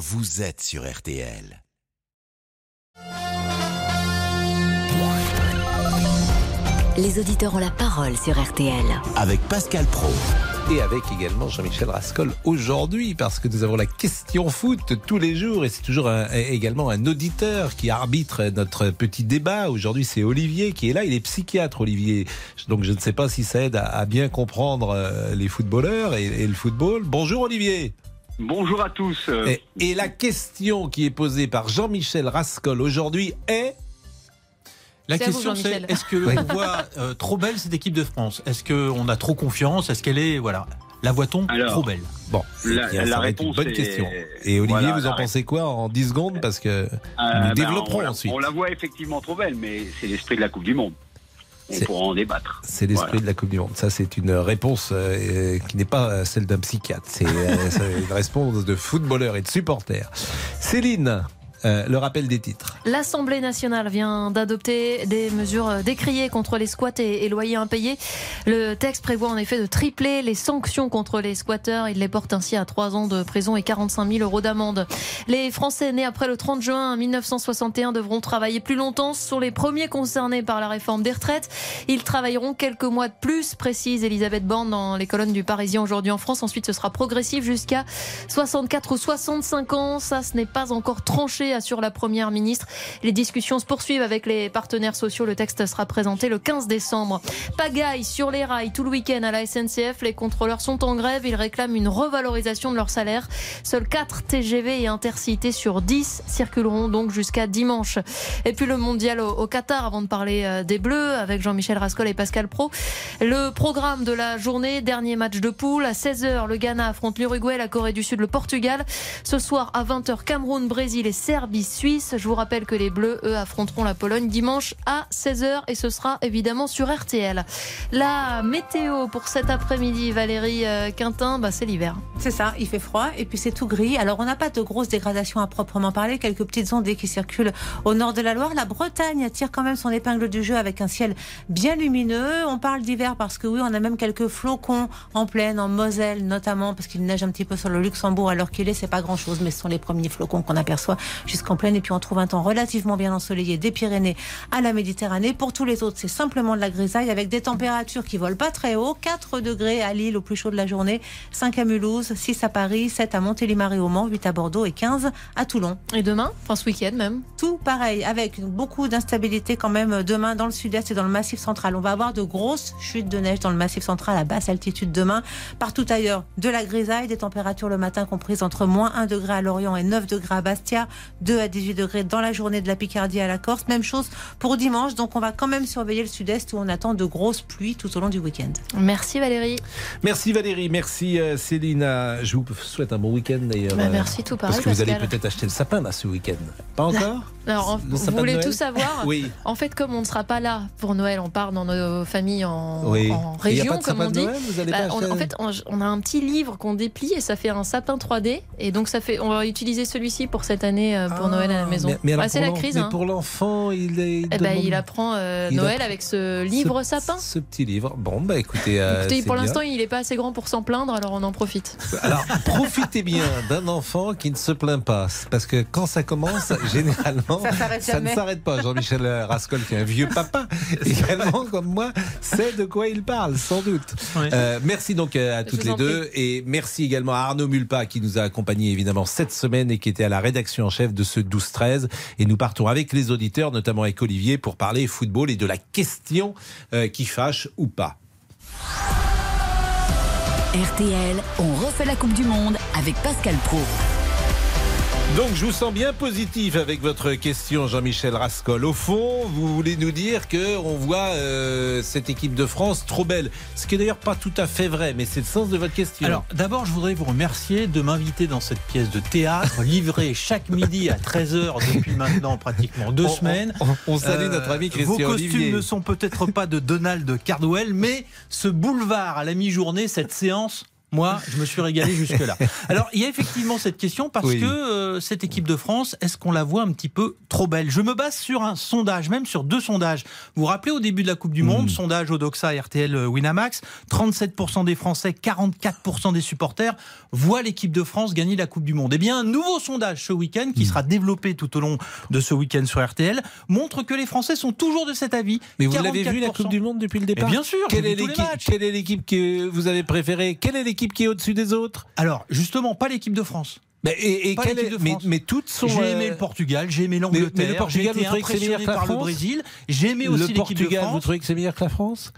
vous êtes sur RTL. Les auditeurs ont la parole sur RTL. Avec Pascal Pro. Et avec également Jean-Michel Rascol aujourd'hui, parce que nous avons la question foot tous les jours, et c'est toujours un- également un auditeur qui arbitre notre petit débat. Aujourd'hui, c'est Olivier qui est là, il est psychiatre, Olivier. Donc je ne sais pas si ça aide à, à bien comprendre euh, les footballeurs et, et le football. Bonjour Olivier. Bonjour à tous. Et, et la question qui est posée par Jean-Michel Rascol aujourd'hui est... La C'est à vous, question c'est est-ce que on voit euh, trop belle cette équipe de France? Est-ce qu'on a trop confiance? Est-ce qu'elle est voilà la voit-on Alors, trop belle? Bon, La- être une réponse bonne est- question. Et Olivier, Voilà, vous en pensez quoi en 10 secondes? Parce que euh, nous ben, développerons on, ensuite. On la voit effectivement trop belle, mais c'est l'esprit de la Coupe du Monde. On C'est- pourra en débattre. C'est l'esprit Voilà. de la Coupe du Monde. Ça, c'est une réponse euh, qui n'est pas euh, celle d'un psychiatre. C'est euh, c'est une réponse de footballeur et de supporter. Céline, euh, le rappel des titres. L'Assemblée nationale vient d'adopter des mesures décriées contre les squats et, et loyers impayés. Le texte prévoit en effet de tripler les sanctions contre les squatteurs. Il les porte ainsi à 3 ans de prison et 45 000 euros d'amende. Les Français nés après le 30 juin 1961 devront travailler plus longtemps. Ce sont les premiers concernés par la réforme des retraites. Ils travailleront quelques mois de plus, précise Elisabeth Borne dans les colonnes du Parisien aujourd'hui en France. Ensuite, ce sera progressif jusqu'à 64 ou 65 ans. Ça, ce n'est pas encore tranché, assure la Première ministre. Les discussions se poursuivent avec les partenaires sociaux. Le texte sera présenté le 15 décembre. Pagaille sur les rails tout le week-end à la SNCF. Les contrôleurs sont en grève. Ils réclament une revalorisation de leur salaire. Seuls 4 TGV et Intercités sur 10 circuleront donc jusqu'à dimanche. Et puis le mondial au, Qatar, avant de parler euh, des Bleus, avec Jean-Michel Rascol et Pascal Pro. Le programme de la journée, dernier match de poule. À 16h, le Ghana affronte l'Uruguay, la Corée du Sud, le Portugal. Ce soir, à 20h, Cameroun, Brésil et Serbie, Suisse. Je vous rappelle que les Bleus, eux, affronteront la Pologne dimanche à 16h et ce sera évidemment sur RTL. La météo pour cet après-midi, Valérie euh, Quintin, bah, c'est l'hiver. C'est ça, il fait froid et puis c'est tout gris. Alors on n'a pas de grosses dégradations à proprement parler, quelques petites ondées qui circulent au nord de la Loire. La Bretagne tire quand même son épingle du jeu avec un ciel bien lumineux. On parle d'hiver parce que oui, on a même quelques flocons en plaine, en Moselle notamment, parce qu'il neige un petit peu sur le Luxembourg alors qu'il est, c'est pas grand chose, mais ce sont les premiers flocons qu'on aperçoit jusqu'en plaine. Et puis on trouve un temps relativement bien ensoleillé des Pyrénées à la Méditerranée. Pour tous les autres, c'est simplement de la grisaille avec des températures qui volent pas très haut. 4 degrés à Lille au plus chaud de la journée, 5 à Mulhouse, 6 à Paris, 7 à Montélimar et au Mans, 8 à Bordeaux et 15 à Toulon. Et demain, enfin ce week-end même? Tout pareil, avec beaucoup d'instabilité quand même demain dans le sud-est et dans le massif central. On va avoir de grosses chutes de neige dans le massif central à basse altitude demain. Partout ailleurs, de la grisaille, des températures le matin comprises entre moins 1 degré à Lorient et 9 degrés à Bastia, 2 à 18 degrés dans la journée de la Picardie à la Corse. Même chose pour dimanche, donc on va quand même surveiller le sud-est où on attend de grosses pluies tout au long du week-end. Merci Valérie. Merci Valérie, merci euh, Céline. Euh, Je vous souhaite un bon week-end d'ailleurs. Bah, euh, merci tout pareil. Parce que vous allez peut-être acheter le sapin là ce week-end. Pas encore Alors, vous voulez tout savoir Oui. En fait, comme on ne sera pas là pour Noël, on part dans nos familles en, oui. région, comme sapin on de dit. Noël Vous allez Bah, pas on- en fait, on, on a un petit livre qu'on déplie et ça fait un sapin 3D. Et donc, ça fait, on va utiliser celui-ci pour cette année euh, pour Ah, Noël à la maison. mais- mais alors Ouais, c'est la crise. mais hein. pour l'enfant, il est. Eh ben, demande- il apprend euh, il Noël apprend- avec ce livre ce, sapin. Ce petit livre. Bon, bah écoutez. euh, Écoutez, pour l'instant, il n'est pas assez grand pour s'en plaindre, alors on en profite. Alors, profitez bien d'un enfant qui ne se plaint pas. Parce que quand ça commence, généralement, Ça s'arrête ça ne s'arrête pas. Jean-Michel Rascol, qui est un vieux papa, également comme moi, sait de quoi il parle, sans doute. Euh, merci donc à toutes les deux. Et merci également à Arnaud Mulpa qui nous a accompagnés évidemment cette semaine et qui était à la rédaction en chef de ce 12-13. Et nous partons avec les auditeurs, notamment avec Olivier, pour parler football et de la question euh, qui fâche ou pas. RTL, on refait la Coupe du Monde avec Pascal Pro. Donc je vous sens bien positif avec votre question, Jean-Michel Rascol. Au fond, vous voulez nous dire que on voit euh, cette équipe de France trop belle, ce qui est d'ailleurs pas tout à fait vrai, mais c'est le sens de votre question. Alors, d'abord, je voudrais vous remercier de m'inviter dans cette pièce de théâtre, livrée chaque midi à 13h depuis maintenant pratiquement deux On- semaines. on, on salue Euh, notre ami Vos Christian costumes Olivier. ne sont peut-être pas de Donald Cardwell, mais ce boulevard à la mi-journée, cette séance Moi, je me suis régalé jusque-là. Alors, il y a effectivement cette question parce Oui. que euh, cette équipe de France, est-ce qu'on la voit un petit peu trop belle? Je me base sur un sondage, même sur deux sondages. Vous vous rappelez au début de la Coupe du Monde, Mm. sondage Odoxa RTL euh, Winamax, 37% des Français, 44% des supporters voient l'équipe de France gagner la Coupe du Monde. Eh bien, un nouveau sondage ce week-end, qui sera développé tout au long de ce week-end sur RTL, montre que les Français sont toujours de cet avis. Mais vous l'avez vu la 44%. Coupe du Monde depuis le départ bien sûr. Quelle est l'équipe que vous avez préférée? Quelle est l'équipe qui est au-dessus des autres Alors, justement, pas l'équipe de France. Mais, et, et quelle l'équipe de mais, France. mais toutes sont. J'ai euh, aimé le Portugal, j'ai aimé mais l'Angleterre, le Portugal, vous trouvez que c'est meilleur que la par le France Brésil, j'ai aimé le aussi l'équipe de Portugal, vous France. trouvez que c'est meilleur que la France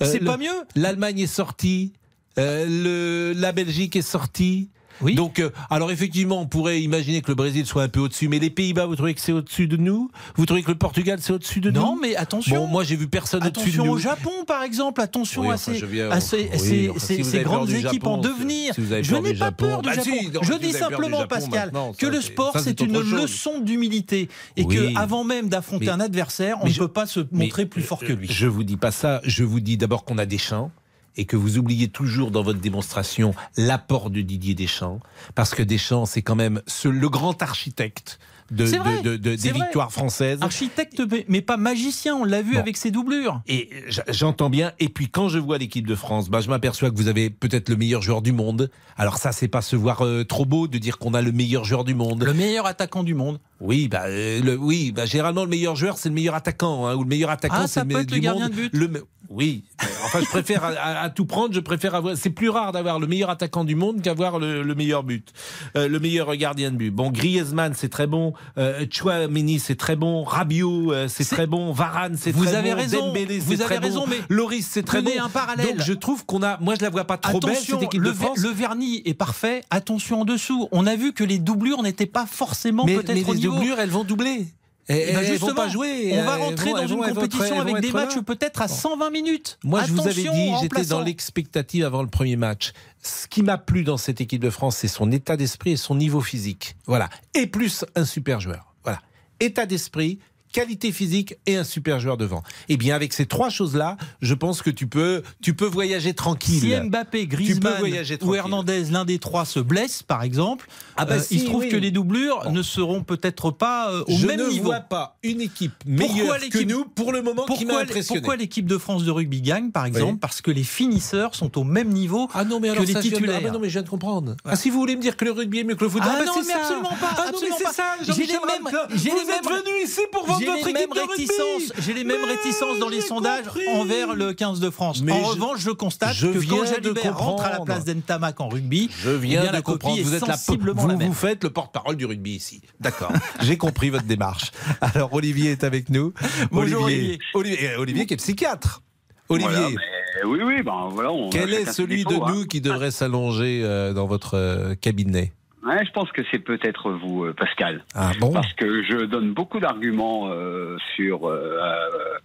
Euh, C'est le- pas mieux L'Allemagne est sortie. euh, le, la Belgique est sortie. Oui. Donc, euh, alors effectivement, on pourrait imaginer que le Brésil soit un peu au-dessus, mais les Pays-Bas, vous trouvez que c'est au-dessus de nous? Vous trouvez que le Portugal, c'est au-dessus de nous? Non, mais attention. Bon, moi, j'ai vu personne au-dessus de Attention nous. au Japon, par exemple. Attention Oui, à ces, je viens- à ces- oui, ces- enfin, ces- si vous ces avez peur grandes équipes Japon, en devenir. si je n'ai pas Japon, peur du bah Japon. si, non, je dis simplement, Japon Pascal, que le sport, c'est une leçon d'humilité. Et que avant même d'affronter un adversaire, on ne peut pas se montrer plus fort que lui. Je vous dis pas ça. Je vous dis d'abord qu'on a des champs et que vous oubliez toujours dans votre démonstration l'apport de Didier Deschamps, parce que Deschamps, c'est quand même ce- le grand architecte de, C'est vrai, de- de- de- c'est des vrai. victoires françaises. Architecte, mais- pas magicien, on l'a vu Bon. avec ses doublures. Et j- j'entends bien. Et puis quand je vois l'équipe de France, bah, je m'aperçois que vous avez peut-être le meilleur joueur du monde. Alors ça, c'est pas se voir euh, trop beau de dire qu'on a le meilleur joueur du monde. Le meilleur attaquant du monde. Oui, bah, euh, le, oui, bah, généralement le meilleur joueur c'est le meilleur attaquant, hein, ou le meilleur attaquant Ah, c'est le meilleur du le gardien monde. de but. Le oui, enfin je préfère à, à- tout prendre, je préfère avoir. C'est plus rare d'avoir le meilleur attaquant du monde qu'avoir le, le meilleur but, Euh, le meilleur gardien de but. Bon, Griezmann c'est très bon, euh, Chouameni c'est très bon, Rabiot euh, c'est très bon, Varane c'est Vous très avez bon, raison, Dembélé vous avez raison, bon, mais Loris c'est très bon. un parallèle. Donc je trouve qu'on a, moi je la vois pas trop belle Attention, cette équipe le, de France. le vernis est parfait. Attention en dessous. On a vu que les doublures n'étaient pas forcément peut-être mais au les doublures elles vont doubler. Et, Eh ben elles justement, vont pas jouer. on va rentrer vont- dans une compétition être- avec des matchs peut-être à 120 minutes. Moi, je vous avais dit, j'étais dans l'expectative avant le premier match. Ce qui m'a plu dans cette équipe de France, c'est son état d'esprit et son niveau physique. Voilà. Et plus un super joueur. Voilà. État d'esprit, qualité physique et un super joueur devant. Et bien, avec ces trois choses-là, je pense que tu peux, tu peux voyager tranquille. Si Mbappé, Griezmann ou. Hernandez, l'un des trois se blesse, par exemple, Ah bah euh, si, il se trouve oui. que les doublures Bon. ne seront peut-être pas euh, au je même ne niveau. vois pas une équipe meilleure que nous pour le moment qui m'a Pourquoi, impressionné. pourquoi l'équipe de France de rugby gagne, par exemple Oui. Parce que les finisseurs sont au même niveau Ah non mais que alors les ça, je titulaires. Ah non mais je viens de comprendre. Ah si vous voulez me dire que le rugby est mieux que le football, Ah bah, non, mais ça. absolument pas, Ah non mais c'est ça. J'ai les mêmes- Vous êtes venu ici pour vendre votre les équipe mêmes de rugby. réticences, j'ai les mêmes Mais réticences dans les sondages compris. envers le 15 de France. Mais en je- revanche, je constate je que quand Jalibert rentre à la place d'Entamac en rugby, Je viens eh bien, de la comprendre. Vous êtes la vous, la même. vous faites le porte-parole du rugby ici. D'accord. J'ai compris votre démarche. Alors Olivier est avec nous. Bonjour, Olivier. Olivier, Olivier qui est psychiatre. Olivier, Voilà, mais oui, oui, ben voilà. On quel est celui de hein. nous qui devrait s'allonger euh, dans votre euh, cabinet? Ouais, je pense que c'est peut-être vous, euh, Pascal. Ah bon? Parce que je donne beaucoup d'arguments euh, sur euh,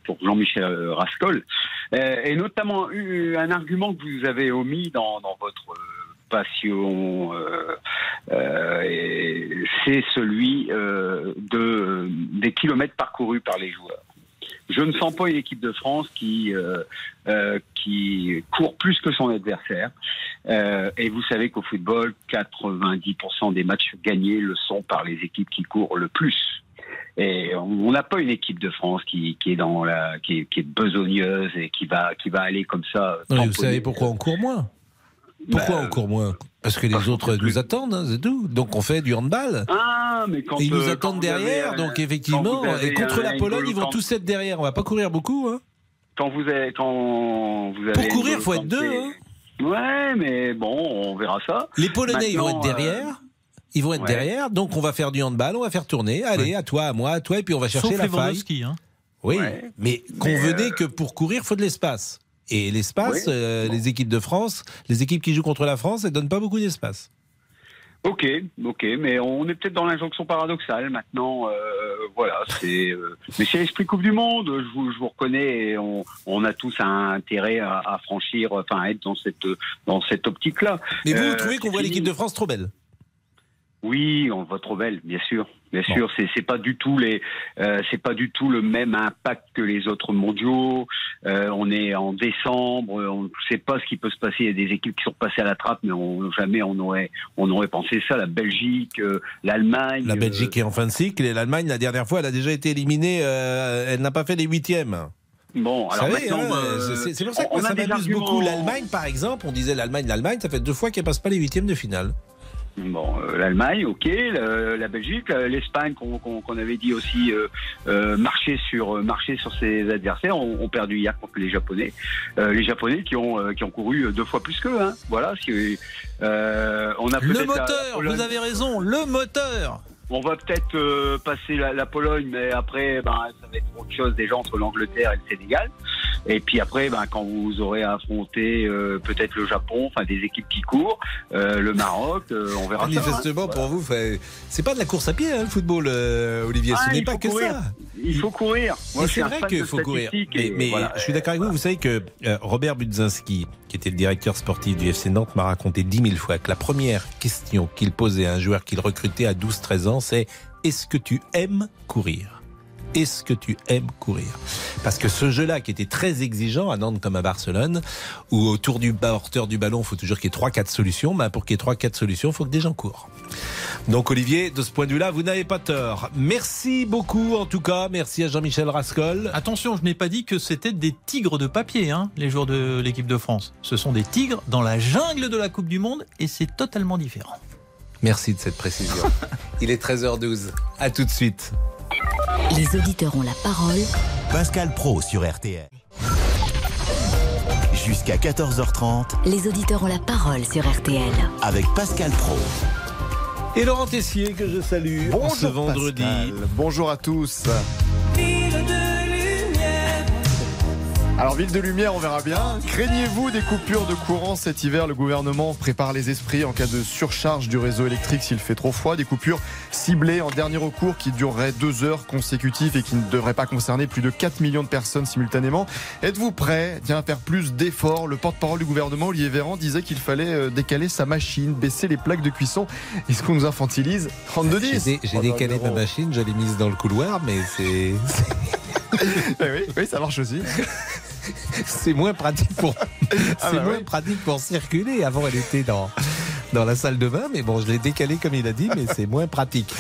pour Jean-Michel Rascol, Euh, et notamment un argument que vous avez omis dans, dans votre passion, c'est celui de des kilomètres parcourus par les joueurs. Je ne sens pas une équipe de France qui euh, euh, qui court plus que son adversaire. Euh, et vous savez qu'au football, 90% des matchs gagnés le sont par les équipes qui courent le plus. Et on n'a pas une équipe de France qui, qui est dans la qui est, qui est besogneuse et qui va qui va aller comme ça. Vous savez pourquoi on court moins Pourquoi Bah, on court moins Parce que les autres nous attendent, hein, c'est tout. Donc on fait du handball. Ah, mais quand Et ils nous euh, attendent quand vous avez, derrière, donc effectivement, et contre la Pologne, ils vont tous être derrière. On va pas courir beaucoup. Hein. quand vous avez quand vous avez Pour courir, N'Golo faut être deux. Hein. Ouais, mais bon, on verra ça. Les Polonais, ils vont être euh, derrière. Ils vont être ouais. derrière, donc on va faire du handball, on va faire tourner. Allez, à toi, à moi, à toi, et puis on va chercher Sauf la faille. Hein. Oui, Ouais. mais Mais, convenez euh, que pour courir, faut de l'espace. Et l'espace, Oui. euh, les équipes de France, les équipes qui jouent contre la France, elles donnent pas beaucoup d'espace. Ok, ok, mais on est peut-être dans l'injonction paradoxale maintenant. euh, voilà, c'est. euh, mais c'est l'esprit Coupe du Monde. Je vous, je vous reconnais. Et on, on a tous un intérêt à, à franchir, enfin, à être dans cette dans cette optique-là. Mais vous, vous trouvez qu'on voit l'équipe de France trop belle? Oui, on vote trop belle, bien sûr. Bien sûr, c'est pas du tout les, euh, c'est pas du tout le même impact que les autres mondiaux. Euh, on est en décembre, on ne sait pas ce qui peut se passer. Il y a des équipes qui sont passées à la trappe, mais on, jamais on aurait, on aurait pensé ça. La Belgique, euh, l'Allemagne. La Belgique est en fin de cycle et l'Allemagne, la dernière fois, elle a déjà été éliminée. elle n'a pas fait les huitièmes. Bon, alors hein, euh, c'est pour ça que on ça m'amuse beaucoup. L'Allemagne, par exemple, on disait l'Allemagne, l'Allemagne, ça fait deux fois qu'elle passe pas les huitièmes de finale. Bon, euh, l'Allemagne, ok, le- la Belgique, l'Espagne, qu'on avait dit aussi euh, euh, marcher sur euh, marcher sur ses adversaires, ont, ont perdu hier contre les Japonais. Euh, les Japonais qui ont euh, qui ont couru deux fois plus qu'eux. Hein. Voilà, si, euh, on a Le la- moteur, vous avez raison, le moteur. On va peut-être euh, passer la, la Pologne, mais après, ben, ça va être autre chose déjà entre l'Angleterre et le Sénégal. Et puis après, ben, quand vous aurez affronté euh, peut-être le Japon, enfin des équipes qui courent, euh, le Maroc, on verra ça. hein. Manifestement, pour vous, c'est pas de la course à pied, hein, le football, Olivier. Ah, Ce n'est il pas que courir. ça. Il faut courir. C'est vrai qu'il faut courir. Mais, et mais voilà. je suis d'accord avec vous. Vous savez que Robert Budzinski, qui était le directeur sportif du FC Nantes, m'a raconté dix mille fois que la première question qu'il posait à un joueur qu'il recrutait à 12-13 ans, c'est est-ce que tu aimes courir? Est-ce que tu aimes courir? Parce que ce jeu-là, qui était très exigeant à Nantes comme à Barcelone, où autour du porteur du ballon, il faut toujours qu'il y ait 3-4 solutions, ben pour qu'il y ait 3-4 solutions, il faut que des gens courent. Donc Olivier, de ce point de vue-là, vous n'avez pas tort. Merci beaucoup en tout cas, merci à Jean-Michel Rascol. Attention, je n'ai pas dit que c'était des tigres de papier, hein, les joueurs de l'équipe de France. Ce sont des tigres dans la jungle de la Coupe du Monde et c'est totalement différent. Merci de cette précision. Il est 13h12. À tout de suite. Les auditeurs ont la parole. Pascal Pro sur RTL. Jusqu'à 14h30 Les auditeurs ont la parole sur RTL. avec Pascal Pro. Et Laurent Tessier, que je salue en ce vendredi. Pascal. Bonjour à tous. Alors, ville de lumière, on verra bien. Craignez-vous des coupures de courant cet hiver? Le gouvernement prépare les esprits en cas de surcharge du réseau électrique s'il fait trop froid. Des coupures ciblées en dernier recours qui dureraient deux heures consécutives et qui ne devraient pas concerner plus de 4 millions de personnes simultanément. Êtes-vous prêt? Tiens, à faire plus d'efforts Le porte-parole du gouvernement, Olivier Véran, disait qu'il fallait euh, décaler sa machine, baisser les plaques de cuisson. Est-ce qu'on nous infantilise 32 J'ai 10 dé- j'ai décalé ma machine, je l'ai mise dans le couloir, mais c'est oui, oui, ça marche aussi. c'est moins pratique pour Ah c'est bah moins oui. pratique pour circuler. Avant, elle était dans dans la salle de bain, mais bon, je l'ai décalé comme il a dit, mais c'est moins pratique.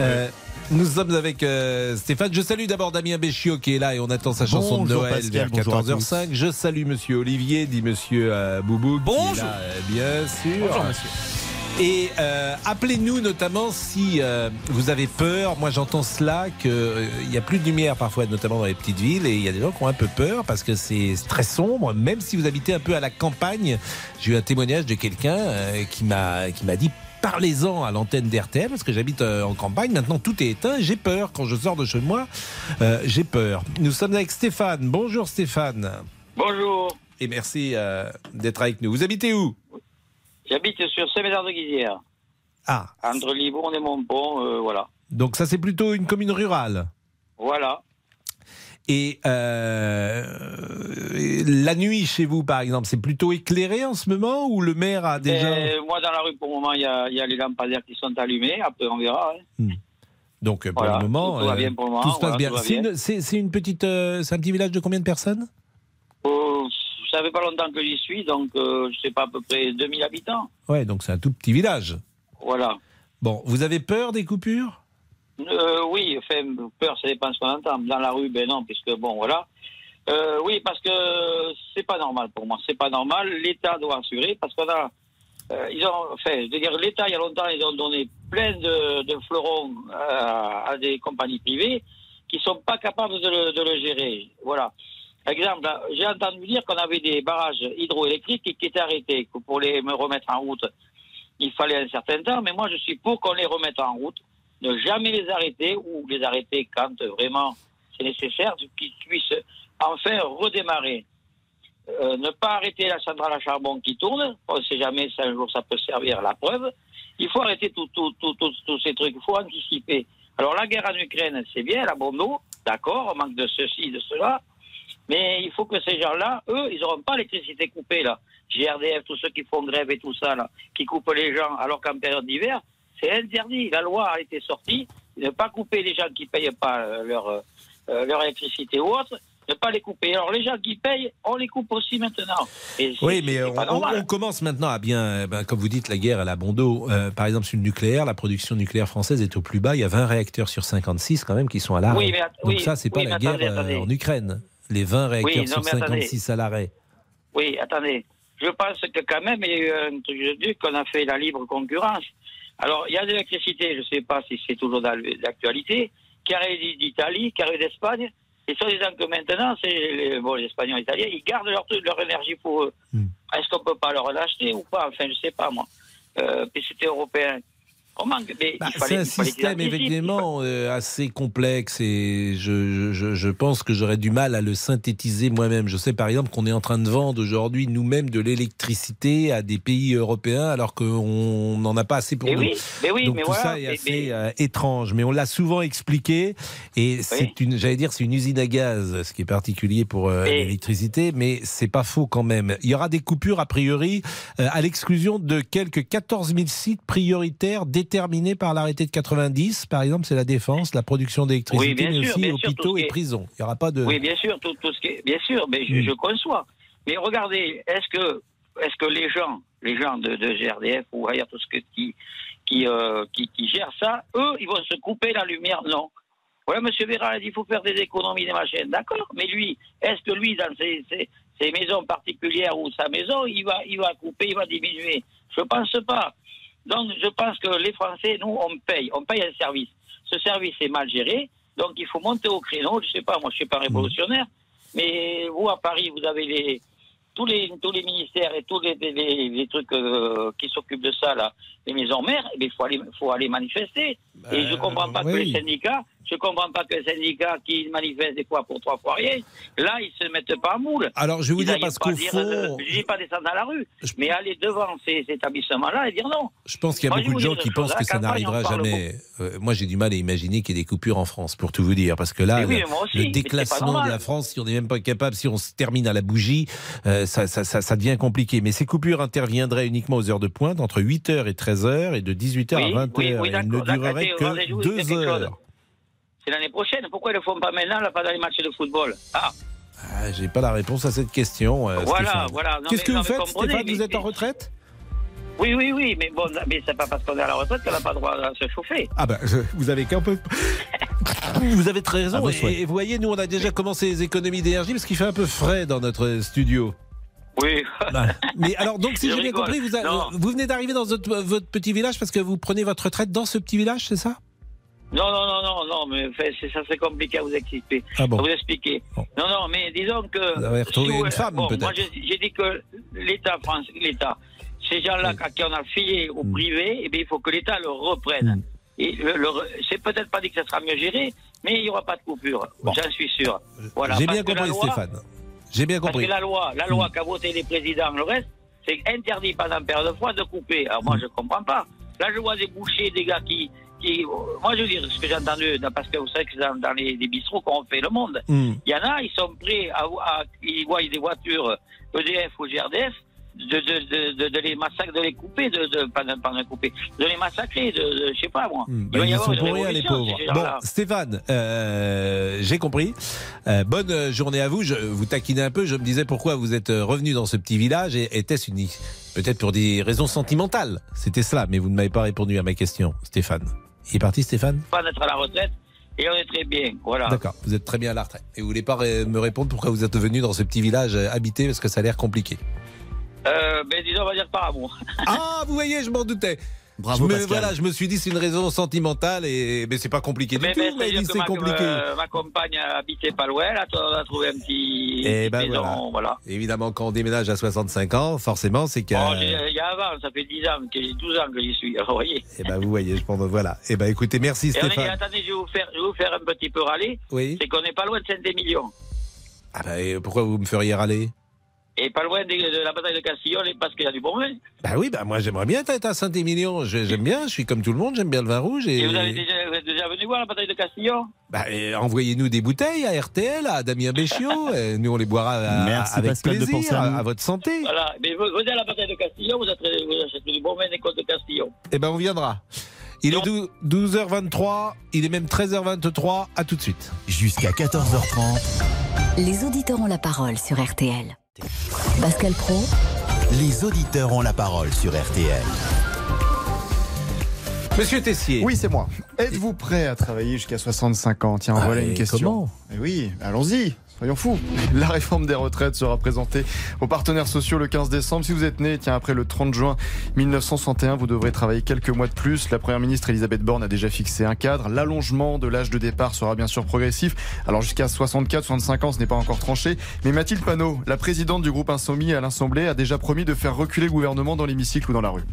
Euh, nous sommes avec euh, Stéphane. Je salue d'abord Damien Béchiot qui est là et on attend sa chanson de Noël Pascal, vers bonjour à 14h05. Je salue Monsieur Olivier, dit Monsieur euh, Boubou. Bonjour. là, euh, bien sûr. Bonjour, monsieur. Et euh, appelez-nous notamment si euh, vous avez peur. Moi, j'entends cela qu'il n'y a plus de lumière parfois, notamment dans les petites villes, et il y a des gens qui ont un peu peur parce que c'est très sombre. Même si vous habitez un peu à la campagne, j'ai eu un témoignage de quelqu'un euh, qui m'a qui m'a dit. Parlez-en à l'antenne d'RTL parce que j'habite euh, en campagne. Maintenant, tout est éteint. J'ai peur quand je sors de chez moi. euh, j'ai peur. Nous sommes avec Stéphane. Bonjour Stéphane. Bonjour, Et merci euh, d'être avec nous. Vous habitez où? J'habite sur Saint-Médard-de-Guisière, Ah, entre Libourne et Montpont, euh, voilà. donc ça c'est plutôt une commune rurale. Voilà. Et euh, la nuit chez vous, par exemple, c'est plutôt éclairé en ce moment ou le maire a déjà... Et moi, dans la rue, pour le moment, il y a, il y a les lampadaires qui sont allumés. Après, on verra. hein. Donc pour Voilà. le moment, Tout euh, bien pour le moment, tout se passe voilà, bien. tout C'est une, c'est- c'est une petite, euh, c'est un petit village de combien de personnes? Euh, ça fait pas longtemps que j'y suis, donc euh, je sais pas, à peu près 2000 habitants. Ouais, donc c'est un tout petit village. Voilà. Bon, vous avez peur des coupures? Euh, oui, enfin, peur, ça dépend de ce qu'on entend. Dans la rue, ben non, puisque bon, voilà. Euh, oui, parce que c'est pas normal pour moi. C'est pas normal. L'État doit assurer parce qu'on a, euh, ils ont, enfin, je veux dire, l'État il y a longtemps ils ont donné plein de, de fleurons à des compagnies privées qui sont pas capables de le, de le gérer. Voilà. Exemple, là, j'ai entendu dire qu'on avait des barrages hydroélectriques qui, étaient arrêtés que pour les me remettre en route. Il fallait un certain temps, mais moi je suis pour qu'on les remette en route ne jamais les arrêter ou les arrêter quand vraiment c'est nécessaire, qu'ils puissent enfin redémarrer. Euh, ne pas arrêter la centrale à charbon qui tourne, on ne sait jamais si un jour ça peut servir la preuve. Il faut arrêter tous tout, tout, tout, ces trucs, il faut anticiper. Alors la guerre en Ukraine, c'est bien, la bombe d'eau, d'accord, on manque de ceci, de cela, mais il faut que ces gens-là, eux, ils n'auront pas l'électricité coupée, là. GRDF, tous ceux qui font grève et tout ça, là, qui coupent les gens, alors qu'en période d'hiver, C'est interdit. La loi a été sortie. Ne pas couper les gens qui ne payent pas euh, leur, euh, euh, leur électricité ou autre. Ne pas les couper. Alors les gens qui payent, on les coupe aussi maintenant. Et Oui, mais on, pas commence maintenant à bien, ben, comme vous dites, la guerre, elle a bon dos. Euh, par exemple, sur le nucléaire, la production nucléaire française est au plus bas. Il y a 20 réacteurs sur 56 quand même qui sont à l'arrêt. Oui, mais Donc oui, ça, c'est pas oui, la guerre attendez, attendez. en Ukraine. Les 20 réacteurs non, sur mais attendez. 56 à l'arrêt. Oui, attendez. Je pense que quand même, il y a eu un truc de qu'on a fait la libre concurrence. Alors, il y a de l'électricité, je ne sais pas si c'est toujours dans l'actualité, qui arrive d'Italie, qui arrive d'Espagne. Et soi-disant que maintenant, c'est les, bon, les Espagnols et les Italiens, ils gardent leur, leur énergie pour eux. Hmm. Est-ce qu'on peut pas leur l'acheter ou pas? Enfin, je sais pas, moi. Euh, puis c'était européen. Bah, c'est un système effectivement euh, assez complexe et je, je, je pense que j'aurais du mal à le synthétiser moi-même. Je sais par exemple qu'on est en train de vendre aujourd'hui nous-mêmes de l'électricité à des pays européens alors qu'on n'en a pas assez pour nous. oui, mais oui, Donc mais tout voilà. ça est mais- assez mais- euh, étrange, mais on l'a souvent expliqué et c'est une, j'allais dire, c'est une usine à gaz, ce qui est particulier pour euh, Et- l'électricité, mais c'est pas faux quand même. Il y aura des coupures a priori à l'exclusion de quelques 14 000 sites prioritaires déterminés par l'arrêté de 90. Par exemple, c'est la défense, la production d'électricité, Oui, mais sûr, aussi hôpitaux et est- prisons. Il y aura pas de. Oui, bien sûr, tout, tout ce qui est, bien sûr, mais je, Mm. je conçois. Mais regardez, est-ce que, est-ce que les gens, les gens de, de GRDF ou ailleurs, tout ce que, qui, qui, euh, qui, qui gèrent ça, eux, ils vont se couper la lumière Non. Ouais, Monsieur Véran a dit qu'il faut faire des économies des machines. D'accord, mais lui, est-ce que lui, dans ses, ses, ses maisons particulières ou sa maison, il va, il va couper, il va diminuer? Je pense pas. Donc, je pense que les Français, nous, on paye, on paye un service. Ce service est mal géré, donc il faut monter au créneau. Je sais pas, moi, je suis pas révolutionnaire, mais vous à Paris, vous avez les tous les tous les ministères et tous les, les, les trucs euh, qui s'occupent de ça là, les maisons mères, il faut aller faut aller manifester. et je comprends pas que les syndicats, je comprends pas que les syndicats qui manifestent des fois pour trois fois rien, là ils se mettent pas en moule. Alors je vais vous Ils dire parce à qu'au dire, fond, euh, je dis pas descendre dans la rue, mais aller devant ces, ces établissements-là et dire non. Je pense qu'il y a Moi, beaucoup de gens qui pensent que à ça n'arrivera jamais. Euh, moi, j'ai du mal à imaginer qu'il y ait des coupures en France, pour tout vous dire, parce que là, oui, le, aussi, déclassement de la France, si on n'est même pas capable, si on se termine à la bougie, euh, ça, ça, ça, ça devient compliqué. Mais ces coupures interviendraient uniquement aux heures de pointe, entre 8h et 13h, et de 18h Oui, à 20h. oui, oui, Elles ne dureraient que c'est 2 quelque chose. heures. C'est l'année prochaine. Pourquoi ils ne le font pas maintenant, là, pas dans les matchs de football? Ah, Ah, j'ai pas la réponse à cette question. euh, Voilà, Stéphane. voilà. Qu'est-ce que non, vous faites, Stéphane? Mais- Vous êtes en retraite? Oui, oui, oui, mais bon, mais c'est pas parce qu'on est à la retraite qu'on n'a pas le droit à se chauffer. Ah ben, je- vous avez qu'un peu. Vous avez très raison. Et, et vous voyez, nous, on a déjà commencé les économies d'énergie parce qu'il fait un peu frais dans notre studio. Oui. Mais alors, donc, si Je j'ai bien compris, vous, a- Non. vous venez d'arriver dans votre, votre petit village parce que vous prenez votre retraite dans ce petit village, c'est ça? Non, non, non, non, non, mais enfin, c'est ça, c'est compliqué à vous expliquer. Ah bon À vous expliquer. Bon. Non, non, mais disons que. Vous avez retrouvé si vous- une femme, bon, peut-être. Moi, j'ai dit que l'État français, l'État, ces gens-là, à qui on a filé au Mm. privé, eh bien, il faut que l'État le reprenne. Mm. Et le, c'est peut-être pas dit que ça sera mieux géré, mais il n'y aura pas de coupure. J'en suis sûr. Voilà. J'ai Parce bien compris, loi- Stéphane. J'ai bien Parce compris. que la loi, la Mm. loi qu'a voté les présidents, le reste, c'est interdit pendant une période de fois de couper. Alors moi, je comprends pas. Là, je vois des bouchers, des gars qui. Moi, je veux dire, ce que j'ai entendu, parce que vous savez que dans, dans les, les bistrots qu'on fait le monde. Hmm. Il y en a, ils sont prêts à. à- ils voient des voitures EDF ou GRDF. De, de, de, de, de les massacrer, de les couper, de, de, pas, de, pas de couper, de les massacrer, de, je sais pas moi. Hmm, Il bah, va y ils avoir sont une pour rien, les pauvres. Bon. Stéphane, euh, j'ai compris. Euh, bonne euh, journée à vous. Je vous taquinais un peu. Je me disais pourquoi vous êtes revenu dans ce petit village et était-ce une peut-être pour des raisons sentimentales? C'était cela, mais vous ne m'avez pas répondu à ma question, Stéphane. Il est parti, Stéphane Pas d'être à la retraite, et on est très bien. Voilà. D'accord. Vous êtes très bien à la retraite. Et vous voulez pas ré- me répondre pourquoi vous êtes venu dans ce petit village euh, habité parce que ça a l'air compliqué. Euh, ben disons, on va dire par amour. Ah, vous voyez, je m'en doutais. Bravo, je me, Pascal. Voilà, je me suis dit c'est une raison sentimentale et mais c'est pas compliqué du Mais, tout. dit que c'est ma, compliqué. ma- ma compagne habitait pas loin, là, on a trouvé un petit. Eh petite ben maison, voilà. voilà. Évidemment, quand on déménage à 65 ans, forcément, c'est qu'il y a- Bon, il y a avant, ça fait 10 ans, que j'ai 12 ans que j'y suis. Alors, vous voyez. Eh ben, vous voyez, je pense, voilà. Eh ben, écoutez, merci Et on est, Stéphane. attendez, je vais, vous faire, je vais vous faire un petit peu râler. Oui. C'est qu'on n'est pas loin de Saint-Émilion. Ah ben, et pourquoi vous me feriez râler? Et pas loin de, de la bataille de Castillon, parce qu'il y a du bon vin. Bah oui, bah moi j'aimerais bien être à Saint-Émilion. J'aime bien, je suis comme tout le monde, j'aime bien le vin rouge. Et, Et vous, avez déjà, vous êtes déjà venu voir la bataille de Castillon Bah, envoyez-nous des bouteilles à RTL, à Damien Béchiot. et nous, on les boira à- Merci, avec Pascal de plaisir, penser à à, votre santé. Voilà. Mais vous, vous êtes à la bataille de Castillon, vous, êtes, vous achetez du bon vin des côtes de Castillon. Eh ben, on viendra. Il est 12h23, il est même 13h23. À tout de suite. Jusqu'à 14h30. Les auditeurs ont la parole sur RTL. Pascal Pro. Les auditeurs ont la parole sur RTL. Monsieur Tessier. Oui, c'est moi. Êtes-vous prêt à travailler jusqu'à 65 ans? Tiens, voilà une question. Comment? Eh oui, allons-y. Soyons fous. La réforme des retraites sera présentée aux partenaires sociaux le 15 décembre. Si vous êtes né, tiens, après le 30 juin 1961, vous devrez travailler quelques mois de plus. La première ministre Elisabeth Borne a déjà fixé un cadre. L'allongement de l'âge de départ sera bien sûr progressif. Alors jusqu'à 64, 65 ans, ce n'est pas encore tranché. Mais Mathilde Panot, la présidente du groupe Insoumis à l'Assemblée, a déjà promis de faire reculer le gouvernement dans l'hémicycle ou dans la rue.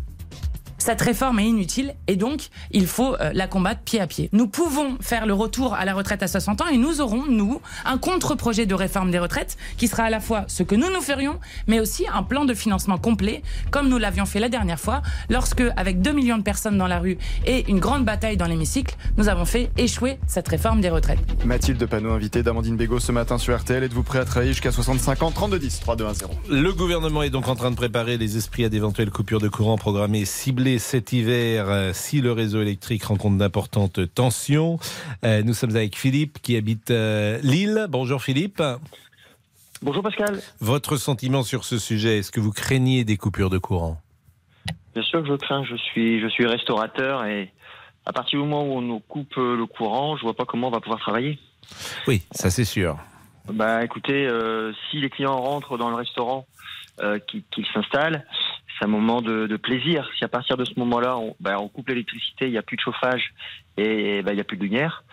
Cette réforme est inutile et donc il faut euh, la combattre pied à pied. Nous pouvons faire le retour à la retraite à 60 ans et nous aurons, nous, un contre-projet de réforme des retraites qui sera à la fois ce que nous nous ferions, mais aussi un plan de financement complet, comme nous l'avions fait la dernière fois, lorsque, avec 2 millions de personnes dans la rue et une grande bataille dans l'hémicycle, nous avons fait échouer cette réforme des retraites. Mathilde Panot, invitée d'Amandine Bégaud ce matin sur RTL. Êtes-vous prêt à travailler jusqu'à 65 ans? 32 10 3 2 1 0. Le gouvernement est donc en train de préparer les esprits à d'éventuelles coupures de courant programmées ciblées cet hiver euh, si le réseau électrique rencontre d'importantes tensions. Euh, nous sommes avec Philippe qui habite euh, Lille. Bonjour Philippe. Bonjour Pascal. Votre sentiment sur ce sujet, est-ce que vous craignez des coupures de courant? Bien sûr que je crains, je suis, je suis restaurateur et à partir du moment où on nous coupe le courant, je vois pas comment on va pouvoir travailler. Oui, ça c'est sûr. Bah écoutez, euh, si les clients rentrent dans le restaurant, euh, qu'ils qu'ils s'installent, un moment de, plaisir. Si à partir de ce moment-là, on, on coupe l'électricité, il n'y a plus de chauffage et bah, il n'y a plus de lumière,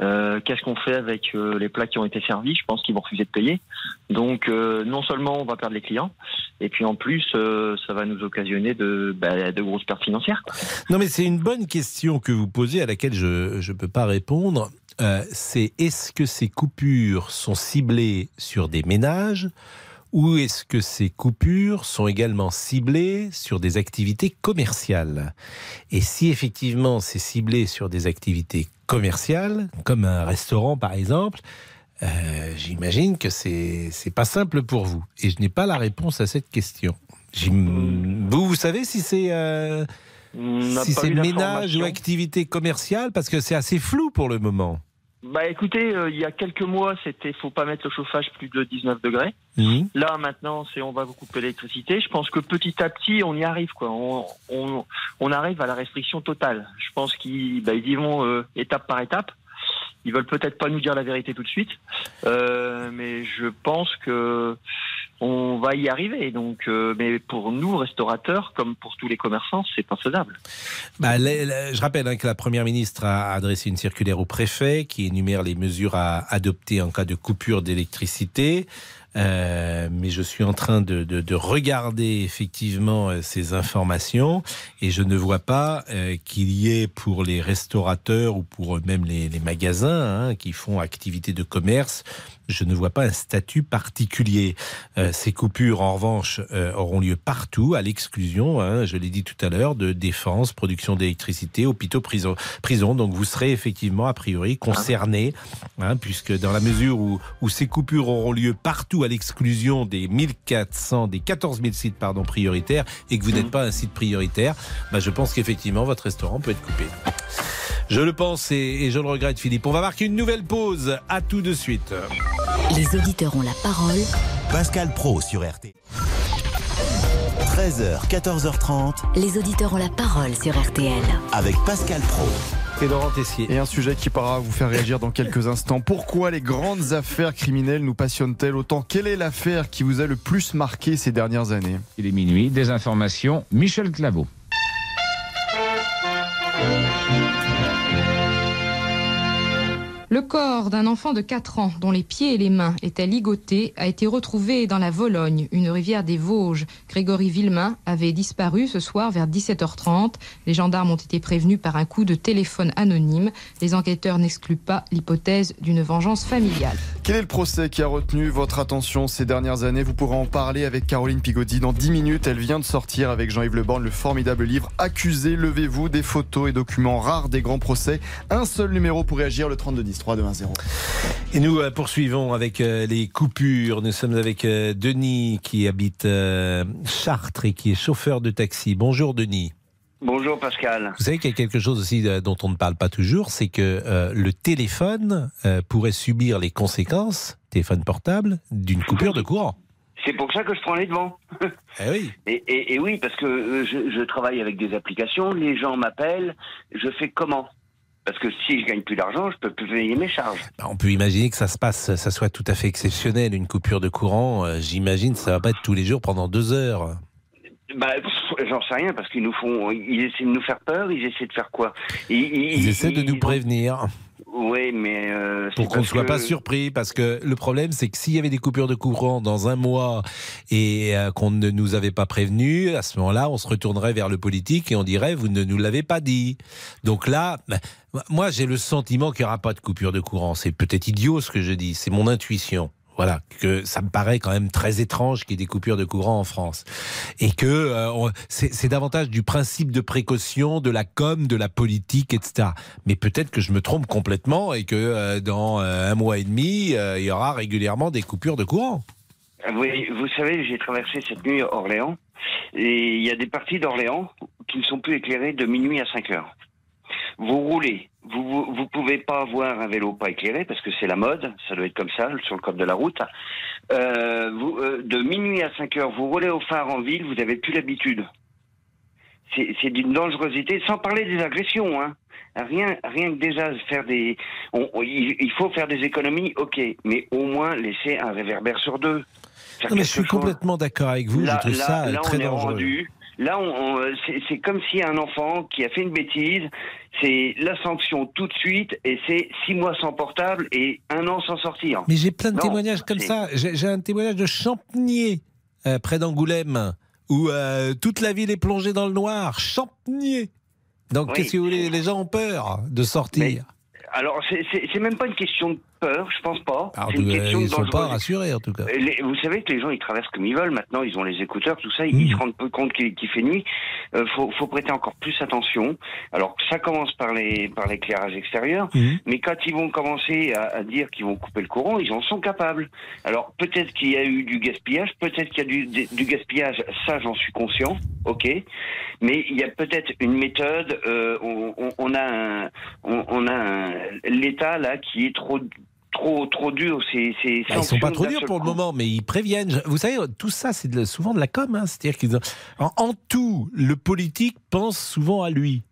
euh, qu'est-ce qu'on fait avec euh, les plats qui ont été servis? Je pense qu'ils vont refuser de payer. Donc euh, non seulement on va perdre les clients, et puis en plus ça va nous occasionner de, de grosses pertes financières. Non mais c'est une bonne question que vous posez à laquelle je ne peux pas répondre. C'est est-ce que ces coupures sont ciblées sur des ménages? Ou est-ce que ces coupures sont également ciblées sur des activités commerciales? Et si effectivement c'est ciblé sur des activités commerciales, comme un restaurant par exemple, euh, j'imagine que c'est c'est pas simple pour vous. Et je n'ai pas la réponse à cette question. Vous, vous savez si c'est euh, si c'est ménage ou activité commerciale? Parce que c'est assez flou pour le moment. Bah écoutez, euh, il y a quelques mois, c'était faut pas mettre le chauffage plus de 19 degrés. Mhm. Là maintenant, c'est on va vous couper l'électricité. Je pense que petit à petit, on y arrive quoi. On, on, on arrive à la restriction totale. Je pense qu'ils bah, ils y vont euh, étape par étape. Ils veulent peut-être pas nous dire la vérité tout de suite, euh, mais je pense que on va y arriver. Donc, euh, mais pour nous restaurateurs, comme pour tous les commerçants, c'est pas faisable. Bah, je rappelle hein, que la Première ministre a adressé une circulaire au préfet qui énumère les mesures à adopter en cas de coupure d'électricité. Euh, mais je suis en train de, de- de regarder effectivement euh, ces informations et je ne vois pas euh, qu'il y ait pour les restaurateurs ou pour même les, magasins hein, qui font activité de commerce, je ne vois pas un statut particulier. Ces coupures, en revanche, auront lieu partout, à l'exclusion, hein, je l'ai dit tout à l'heure, de défense, production d'électricité, hôpitaux, prison, prison. Donc vous serez effectivement, a priori, concerné, hein, puisque dans la mesure où, où ces coupures auront lieu partout, à l'exclusion des 1400, des 14 000 sites pardon, prioritaires, et que vous n'êtes pas un site prioritaire, bah, je pense qu'effectivement, votre restaurant peut être coupé. Je le pense et, et je le regrette, Philippe. On va marquer une nouvelle pause. À tout de suite. Les auditeurs ont la parole Pascal Pro sur RT. 13h, 14h30 Les auditeurs ont la parole sur RTL. avec Pascal Pro. Et Laurent Tessier. Et un sujet qui pourra vous faire réagir dans quelques instants. Pourquoi les grandes affaires criminelles nous passionnent-elles autant? Quelle est l'affaire qui vous a le plus marqué ces dernières années? Il est minuit, des informations, Michel Claveau. Le corps d'un enfant de 4 ans dont les pieds et les mains étaient ligotés a été retrouvé dans la Vologne, une rivière des Vosges. Grégory Villemain avait disparu ce soir vers 17h30. Les gendarmes ont été prévenus par un coup de téléphone anonyme. Les enquêteurs n'excluent pas l'hypothèse d'une vengeance familiale. Quel est le procès qui a retenu votre attention ces dernières années? Vous pourrez en parler avec Caroline Pigodi dans 10 minutes. Elle vient de sortir avec Jean-Yves Leborn le formidable livre Accusé, levez-vous des photos et documents rares des grands procès. Un seul numéro pour réagir, le 3210 3210. Et nous euh, poursuivons avec euh, les coupures. Nous sommes avec euh, Denis qui habite euh, Chartres et qui est chauffeur de taxi. Bonjour Denis. Bonjour Pascal. Vous savez qu'il y a quelque chose aussi dont on ne parle pas toujours, c'est que euh, le téléphone euh, pourrait subir les conséquences, téléphone portable, d'une coupure de courant. C'est pour ça que je prends les devants. Eh oui. Et, et- et oui, parce que je, je travaille avec des applications, les gens m'appellent, je fais comment? Parce que si je gagne plus d'argent, je peux plus payer mes charges. Bah, On peut imaginer que ça se passe, ça soit tout à fait exceptionnel, une coupure de courant. euh, J'imagine que ça va pas être tous les jours pendant deux heures. Bah, j'en sais rien parce qu'ils nous font, ils essaient de nous faire peur, ils essaient de faire quoi? Ils, Ils essaient de nous prévenir Oui, mais euh, pour qu'on ne soit que- pas surpris, parce que le problème, c'est que s'il y avait des coupures de courant dans un mois et euh, qu'on ne nous avait pas prévenu, à ce moment-là, on se retournerait vers le politique et on dirait vous ne nous l'avez pas dit. Donc là, ben, moi, j'ai le sentiment qu'il n'y aura pas de coupure de courant. C'est peut-être idiot ce que je dis, c'est mon intuition. Voilà, que ça me paraît quand même très étrange qu'il y ait des coupures de courant en France. Et que euh, c'est davantage du principe de précaution, de la com, de la politique, etc. Mais peut-être que je me trompe complètement et que euh, dans euh, un mois et demi, il y aura régulièrement des coupures de courant. Vous savez, j'ai traversé cette nuit Orléans et il y a des parties d'Orléans qui ne sont plus éclairées de minuit à 5 heures. Vous roulez, vous, vous, pouvez pas avoir un vélo pas éclairé parce que c'est la mode, ça doit être comme ça sur le code de la route. Euh, vous, euh, de minuit à 5 heures, vous roulez au phare en ville, vous n'avez plus l'habitude. C'est d'une dangerosité, sans parler des agressions. Hein. Rien, rien que déjà faire des, on- on- il faut faire des économies, ok, mais au moins laisser un réverbère sur deux. Non, mais je suis complètement d'accord avec vous. Là, je trouve là- ça euh, là, très on est rendu. Là, on, c'est comme si un enfant qui a fait une bêtise, c'est la sanction tout de suite et c'est six mois sans portable et un an sans sortir. Mais j'ai plein de Non, témoignages comme ça. J'ai un témoignage de Champnier, euh, près d'Angoulême, où euh, toute la ville est plongée dans le noir. Champnier. Donc, Oui. qu'est-ce que vous voulez? Les gens ont peur de sortir. Alors, c'est- c'est c'est même pas une question de peur, je pense pas. Alors, c'est une question ils de sont pas rassurés, en tout cas. Les- vous savez que les gens ils traversent comme ils veulent maintenant, ils ont les écouteurs, tout ça, Mmh. ils se rendent peu compte qu'il fait nuit. Euh, faut, faut prêter encore plus attention. Alors ça commence par les par l'éclairage extérieur, Mmh. mais quand ils vont commencer à, à dire qu'ils vont couper le courant, ils en sont capables. Alors peut-être qu'il y a eu du gaspillage, peut-être qu'il y a du, gaspillage, ça j'en suis conscient, ok. Mais il y a peut-être une méthode. euh, on, on- on a un, on, on a l'État là qui est trop trop trop dur. C'est c'est Bah, ils sont pas trop durs pour le moment, mais ils préviennent. Vous savez, tout ça, c'est de- souvent de la com. hein. C'est-à-dire qu'ils ont- en, en tout, le politique pense souvent à lui.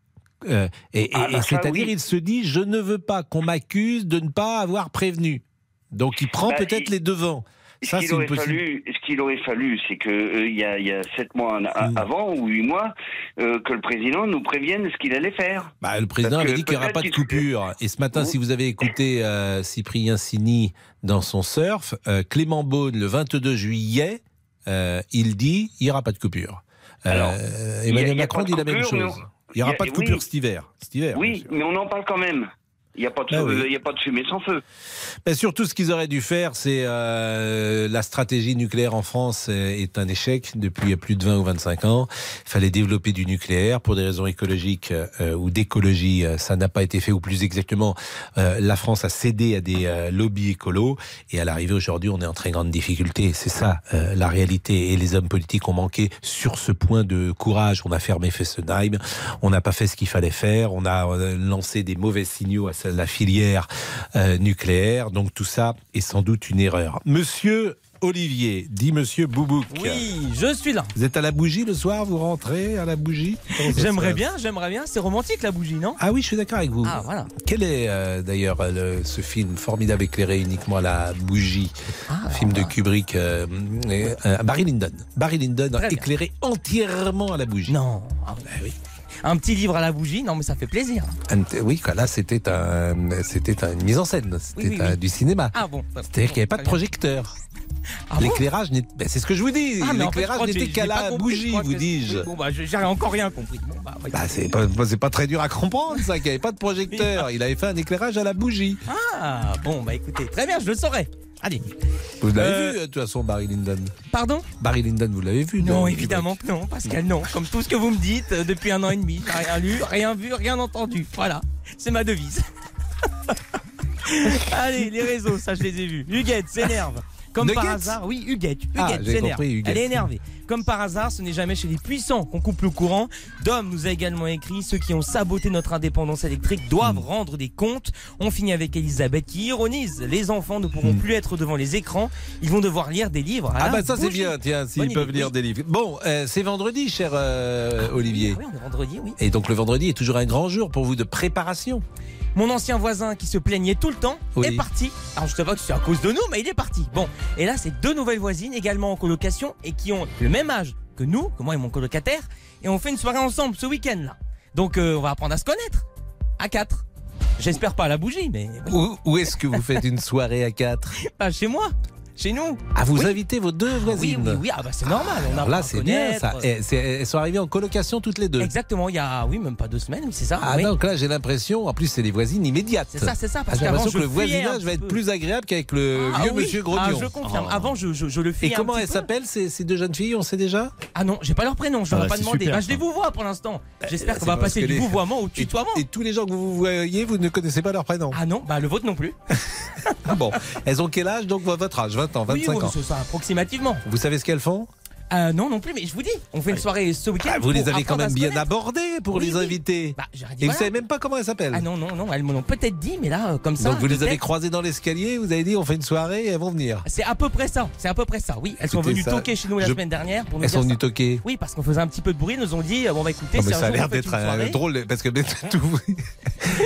Euh, et Ah, bah, et c'est-à-dire, oui. il se dit, je ne veux pas qu'on m'accuse de ne pas avoir prévenu. Donc, il prend Bah, peut-être les devants. Ce qu'il aurait possible. ce qu'il aurait fallu, c'est que euh, y, a, y a sept mois Hmm. avant ou huit mois, euh, que le président nous prévienne ce qu'il allait faire. Bah, le président Parce avait dit qu'il n'y aura pas de qu'il- coupure. Et ce matin, si vous avez écouté euh, Cyprien Sini dans son surf, Clément Beaune, le 22 juillet, il dit il n'y aura pas de coupure. Alors, Emmanuel a Macron dit la même chose. Il n'y aura il y a- pas de oui. coupure cet hiver. Cet hiver Oui, mais on en parle quand même. Il n'y a, pas de- Ah oui. euh, il y a pas de fumée sans feu. Ben, surtout, ce qu'ils auraient dû faire, c'est euh, la stratégie nucléaire en France euh, est un échec depuis plus de 20 ou 25 ans. Il fallait développer du nucléaire pour des raisons écologiques euh, ou d'écologie. euh, Ça n'a pas été fait, ou plus exactement, euh, la France a cédé à des lobbies écolos. Et à l'arrivée aujourd'hui, on est en très grande difficulté. C'est ça la réalité. Et les hommes politiques ont manqué sur ce point de courage. On a fermé Fessenheim, on n'a pas fait ce qu'il fallait faire, on a lancé des mauvais signaux à la filière euh, nucléaire. Donc tout ça est sans doute une erreur. Monsieur Olivier, dit Monsieur Boubouk. Oui, je suis là. Vous êtes à la bougie le soir, vous rentrez à la bougie? J'aimerais bien, j'aimerais bien. C'est romantique la bougie, non? Ah oui, je suis d'accord avec vous. Ah, voilà. Quel est euh, d'ailleurs euh, ce film formidable éclairé uniquement à la bougie? Ah, Film de Kubrick, euh, euh, euh, Barry Lyndon. Barry Lyndon éclairé entièrement à la bougie. Non. Ah oui. Un petit livre à la bougie, non mais ça fait plaisir. Oui, là c'était un, c'était une mise en scène, c'était Oui, oui, un- oui. du cinéma. Ah bon. C'est-à-dire qu'il n'y avait pas de projecteur. Ah bon L'éclairage, ben, c'est ce que je vous dis. Ah, mais en fait, L'éclairage n'était qu'à la compris, bougie, vous dis-je. Bon bah j'ai encore rien compris. Bon, bah. Bah, c'est pas, c'est pas très dur à comprendre ça, qu'il n'y avait pas de projecteur. Il avait fait un éclairage à la bougie. Ah bon bah écoutez, très bien, je le saurai. Allez. Vous l'avez Euh, vu, de toute façon, Barry Lyndon. Pardon Barry Lyndon, vous l'avez vu Non, dans- évidemment que non, Pascal, non. Comme tout ce que vous me dites euh, depuis un an et demi, j'ai rien lu, rien vu, rien entendu. Voilà, c'est ma devise. Allez, les réseaux, ça je les ai vus. Huguette s'énerve. Comme par hasard, oui, Huguette. Ah, Huguette j'ai s'énerve. compris, Huguette. Elle est énervée. Comme par hasard, ce n'est jamais chez les puissants qu'on coupe le courant. Dom nous a également écrit ceux qui ont saboté notre indépendance électrique doivent Hmm. rendre des comptes. On finit avec Elisabeth qui ironise les enfants ne pourront plus être devant les écrans. Ils vont devoir lire des livres. Hmm. Ah bah ça c'est bien, tiens, s'ils peuvent lire des livres. Bon, euh, c'est vendredi, cher euh, Olivier. Oui, on est vendredi, oui. Et donc le vendredi est toujours un grand jour pour vous de préparation. Mon ancien voisin qui se plaignait tout le temps Oui. est parti. Alors je sais pas que c'est à cause de nous, mais il est parti. Bon, et là c'est deux nouvelles voisines également en colocation et qui ont le même âge que nous, que moi et mon colocataire, et on fait une soirée ensemble ce week-end là. Donc euh, on va apprendre à se connaître à quatre. J'espère pas à la bougie, mais où est-ce que vous faites une soirée à quatre? Pas chez moi, chez nous. Ah, vous Oui. invitez vos deux Oui, voisines oui, oui, ah bah c'est normal. On Alors apprend là, c'est bien ça. Elles sont arrivées en colocation toutes les deux. Exactement, il y a oui même pas deux semaines, c'est ça. Ah oui. donc là j'ai l'impression, en plus c'est des voisines immédiates. C'est ça, c'est ça, Ah, parce J'ai l'impression que le voisinage va être plus agréable qu'avec le Ah vieux oui. monsieur Ah, Grognon. je confirme. Oh. Avant, je, je, je le fais. Et comment elles s'appellent ces, ces deux jeunes filles On sait déjà? Ah non, j'ai pas leur prénom, je Ah ai bah, pas super, Bah, je les vous vois pour l'instant. J'espère C'est qu'on va passer du vouvoiement au tutoiement. Et tous les gens que vous voyez, vous ne connaissez pas leur prénom. Ah non, bah le vôtre non plus. Ah bon, elles ont quel âge donc votre âge? 20 ans, 25 oui, oui, ans. approximativement. Vous savez ce qu'elles font? Euh, non, non plus, mais je vous dis, on fait une soirée ce week-end. Ah, Vous les avez quand même bien abordées pour Oui, les oui. inviter. Bah, dit, Et vous voilà. savez même pas comment elles s'appellent Ah non, non, non, elles me l'ont peut-être dit, mais là, euh, comme ça. Donc vous les avez croisées dans l'escalier, vous avez dit on fait une soirée et elles vont venir. C'est à peu près ça, c'est à peu près ça, oui. Elles sont venues ça, toquer chez nous la je- semaine dernière pour nous Elles dire sont ça. venues toquer. Oui, parce qu'on faisait un petit peu de bruit, nous ont dit, euh, bon bah écoutez, un ça a l'air vous d'être soirée- drôle parce que tout-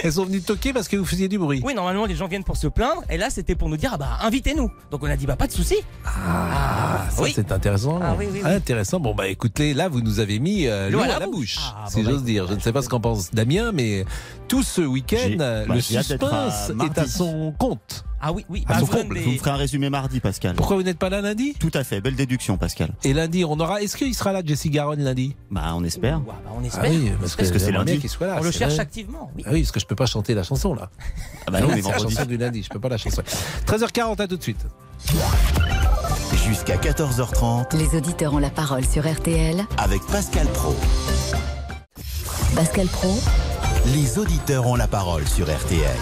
elles sont venues toquer parce que vous faisiez du bruit. Oui, normalement les gens viennent pour se plaindre, et là c'était pour nous dire, ah bah invitez-nous. Donc on a dit, bah pas de souci. Ah, ça oui. c'est intéressant. Ah, oui, oui, oui. Intéressant. Bon bah écoutez, là vous nous avez mis euh, l'eau à, la bouche, Ah, si bon, bah, j'ose dire. Je ne sais pas ce qu'en pense Damien, mais tout ce week-end, euh, bah, le d'être à suspense est à son compte. Ah oui, oui. À bah, son je vous comble. des- Vous me ferez un résumé mardi, Pascal. Pourquoi vous n'êtes pas là lundi? Tout à fait. Belle déduction, Pascal. Et lundi, on aura. Est-ce qu'il sera là, Jesse Garonne, lundi? Bah, on espère. bah, on Ah espère. oui, parce que, Parce que c'est lundi. qu'il soit là. On le cherche vrai. activement. Oui. Ah oui, parce que je peux pas chanter la chanson là. Ah bah non, mais c'est la vendredi. chanson du lundi, je peux pas la chanter. 13h40, à tout de suite. Jusqu'à 14h30 Les auditeurs ont la parole sur RTL. avec Pascal Pro. Pascal Pro, Les auditeurs ont la parole sur RTL.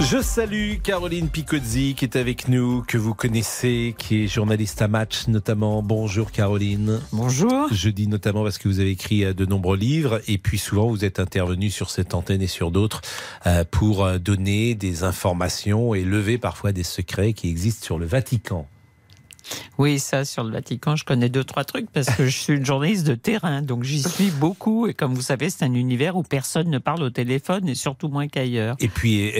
Je salue Caroline Picozzi qui est avec nous, que vous connaissez, qui est journaliste à Match notamment. Bonjour Caroline. Bonjour. Je dis notamment parce que vous avez écrit euh, de nombreux livres et puis souvent vous êtes intervenu sur cette antenne et sur d'autres euh, pour euh, donner des informations et lever parfois des secrets qui existent sur le Vatican. Oui, ça, sur le Vatican, je connais deux, trois trucs parce que je suis une journaliste de terrain, donc j'y suis beaucoup. Et comme vous savez, c'est un univers où personne ne parle au téléphone et surtout moins qu'ailleurs. Et puis,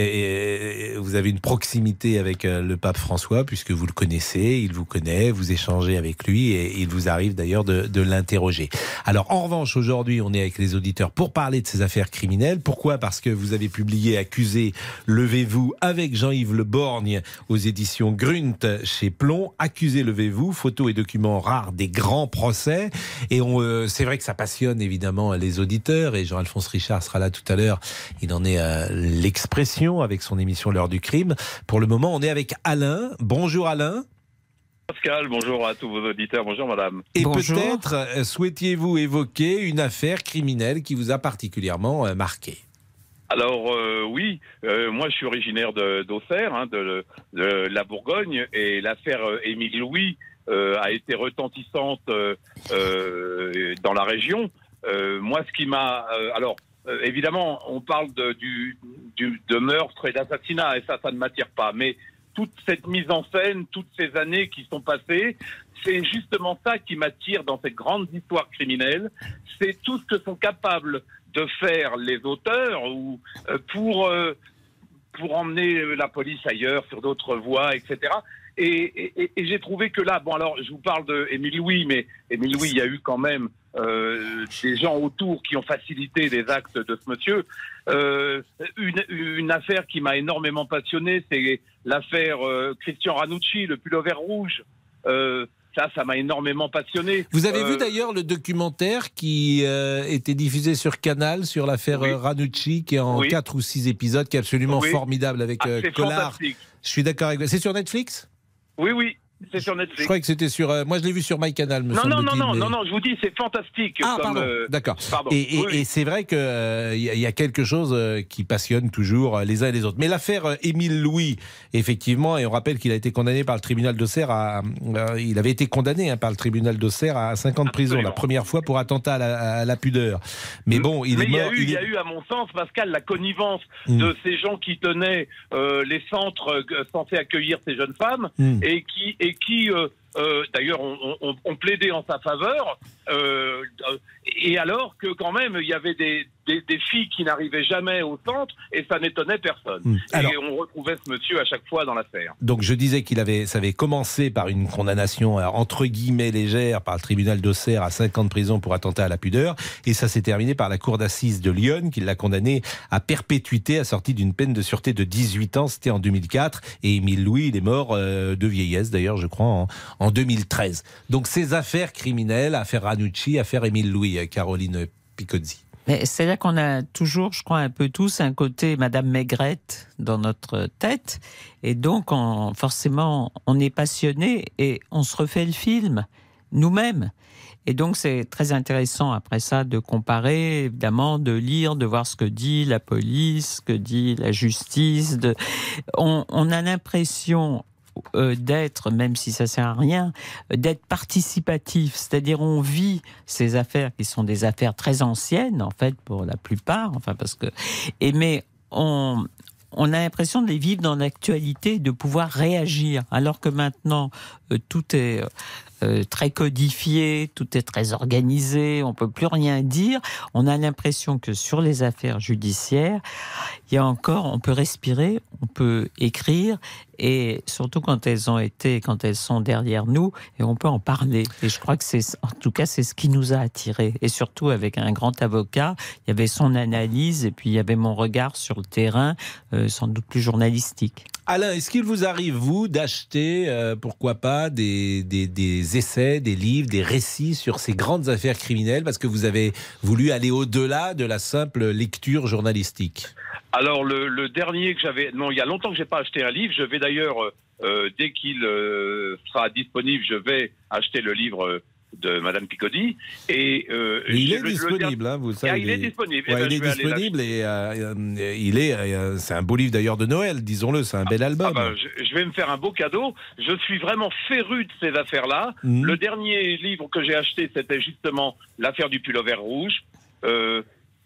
vous avez une proximité avec euh, le pape François, puisque vous le connaissez, il vous connaît, vous échangez avec lui, et il vous arrive d'ailleurs de, de l'interroger. Alors, en revanche, aujourd'hui, on est avec les auditeurs pour parler de ces affaires criminelles. Pourquoi? Parce que vous avez publié Accusé, levez-vous avec Jean-Yves Le Borgne aux éditions Grunt chez Plomb. Accusé, levez-vous, photos et documents rares des grands procès. Et on, euh, c'est vrai que ça passionne évidemment les auditeurs. Et Jean-Alphonse Richard sera là tout à l'heure. Il en est euh, l'expression avec son émission L'heure du crime. Pour le moment, on est avec Alain. Bonjour Alain. Pascal, bonjour à tous vos auditeurs, bonjour madame. Et peut-être euh, souhaitiez-vous évoquer une affaire criminelle qui vous a particulièrement marqué? Alors euh, oui, euh, moi je suis originaire d'Auxerre, hein, de, la Bourgogne, et l'affaire euh, Émile Louis a été retentissante dans la région. Moi, ce qui m'a... alors, évidemment, on parle du- de meurtre et d'assassinat, et ça, ça ne m'attire pas, mais toute cette mise en scène, toutes ces années qui sont passées, c'est justement ça qui m'attire dans cette grande histoire criminelle. C'est tout ce que sont capables de faire les auteurs ou euh, pour euh, pour emmener la police ailleurs sur d'autres voies, etc. Et, j'ai trouvé que là, bon alors je vous parle de Louis, mais Émile Louis, il y a eu quand même euh, des gens autour qui ont facilité les actes de ce monsieur. Une, affaire qui m'a énormément passionné, c'est l'affaire Christian Ranucci, le pullover rouge. Ça, ça m'a énormément passionné. Vous avez Euh, vu d'ailleurs le documentaire qui euh, était diffusé sur Canal sur l'affaire Oui. euh, Ranucci, qui est en Oui. 4 ou 6 épisodes, qui est absolument Oui. formidable avec Ah, c'est Collard. Je suis d'accord avec vous. C'est sur Netflix? Oui, oui. C'est sur Je Netflix. croyais que c'était sur. euh, moi, je l'ai vu sur MyCanal, me Non, non, non, non, mais- non, non, je vous dis, c'est fantastique. Ah, comme, pardon. euh, D'accord. Et, et- Oui, oui. et c'est vrai qu'il y, a- y a quelque chose euh, qui passionne toujours euh, les uns et les autres. Mais l'affaire euh, Émile Louis, effectivement, et on rappelle qu'il a été condamné par le tribunal d'Auxerre à. euh, il avait été condamné hein, par le tribunal d'Auxerre à 5 ans de prison, la première fois pour attentat à la, à la pudeur. Mais bon, il Mais est il y, a mort. eu, il y a eu, à mon sens, Pascal, la connivence Mm. de ces gens qui tenaient euh, les centres euh, censés accueillir ces jeunes femmes Mm. et qui, et qui euh, euh, d'ailleurs, ont, plaidé en sa faveur. euh, et alors que quand même, il y avait des, des, des filles qui n'arrivaient jamais au centre et ça n'étonnait personne. Mm. Alors- et on retrouvait ce monsieur à chaque fois dans l'affaire. Donc je disais qu'il avait, ça avait commencé par une condamnation euh, entre guillemets légère par le tribunal d'Auxerre à 5 ans de prison pour attentat à la pudeur, et ça s'est terminé par la cour d'assises de Lyon qui l'a condamné à perpétuité assorti d'une peine de sûreté de 18 ans. C'était en 2004, et Émile Louis, il est mort euh, de vieillesse d'ailleurs, je crois, en, en 2013. Donc ces affaires criminelles, affaire Ranucci, affaire Émile Louis, euh, Caroline Picozzi. Mais c'est là qu'on a toujours, je crois, un peu tous un côté Madame Maigrette dans notre tête. Et donc, on- forcément, on est passionné et on se refait le film nous-mêmes. Et donc, c'est très intéressant après ça de comparer, évidemment, de lire, de voir ce que dit la police, ce que dit la justice. On, a l'impression d'être, même si ça sert à rien, euh, d'être participatif, c'est-à-dire on vit ces affaires qui sont des affaires très anciennes en fait pour la plupart, enfin parce que, et mais on on a l'impression de les vivre dans l'actualité, de pouvoir réagir, alors que maintenant euh, tout est euh, très codifié, tout est très organisé, on peut plus rien dire. On a l'impression que sur les affaires judiciaires, il y a encore, on peut respirer, on peut écrire, et surtout quand elles ont été, quand elles sont derrière nous, et on peut en parler. Et je crois que c'est, en tout cas, c'est ce qui nous a attirés. Et surtout avec un grand avocat, il y avait son analyse, et puis il y avait mon regard sur le terrain, euh, sans doute plus journalistique. Alain, est-ce qu'il vous arrive, vous, d'acheter, euh, pourquoi pas, des, essais, des livres, des récits sur ces grandes affaires criminelles parce que vous avez voulu aller au-delà de la simple lecture journalistique? Alors le, dernier que j'avais, non, il y a longtemps que j'ai pas acheté un livre. Je vais d'ailleurs euh, euh, dès qu'il sera disponible, je vais acheter le livre de Madame Picodi. Et euh, il est le- le disponible, hein, vous Ah, savez. il est disponible. Eh ben, il est disponible et euh, euh, il est, euh, c'est un beau livre d'ailleurs de Noël, disons-le, c'est un bel album. Ah bah, je, je vais me faire un beau cadeau. Je suis vraiment féru de ces affaires-là. Mhm. Le dernier livre que j'ai acheté, c'était justement l'affaire du pullover rouge.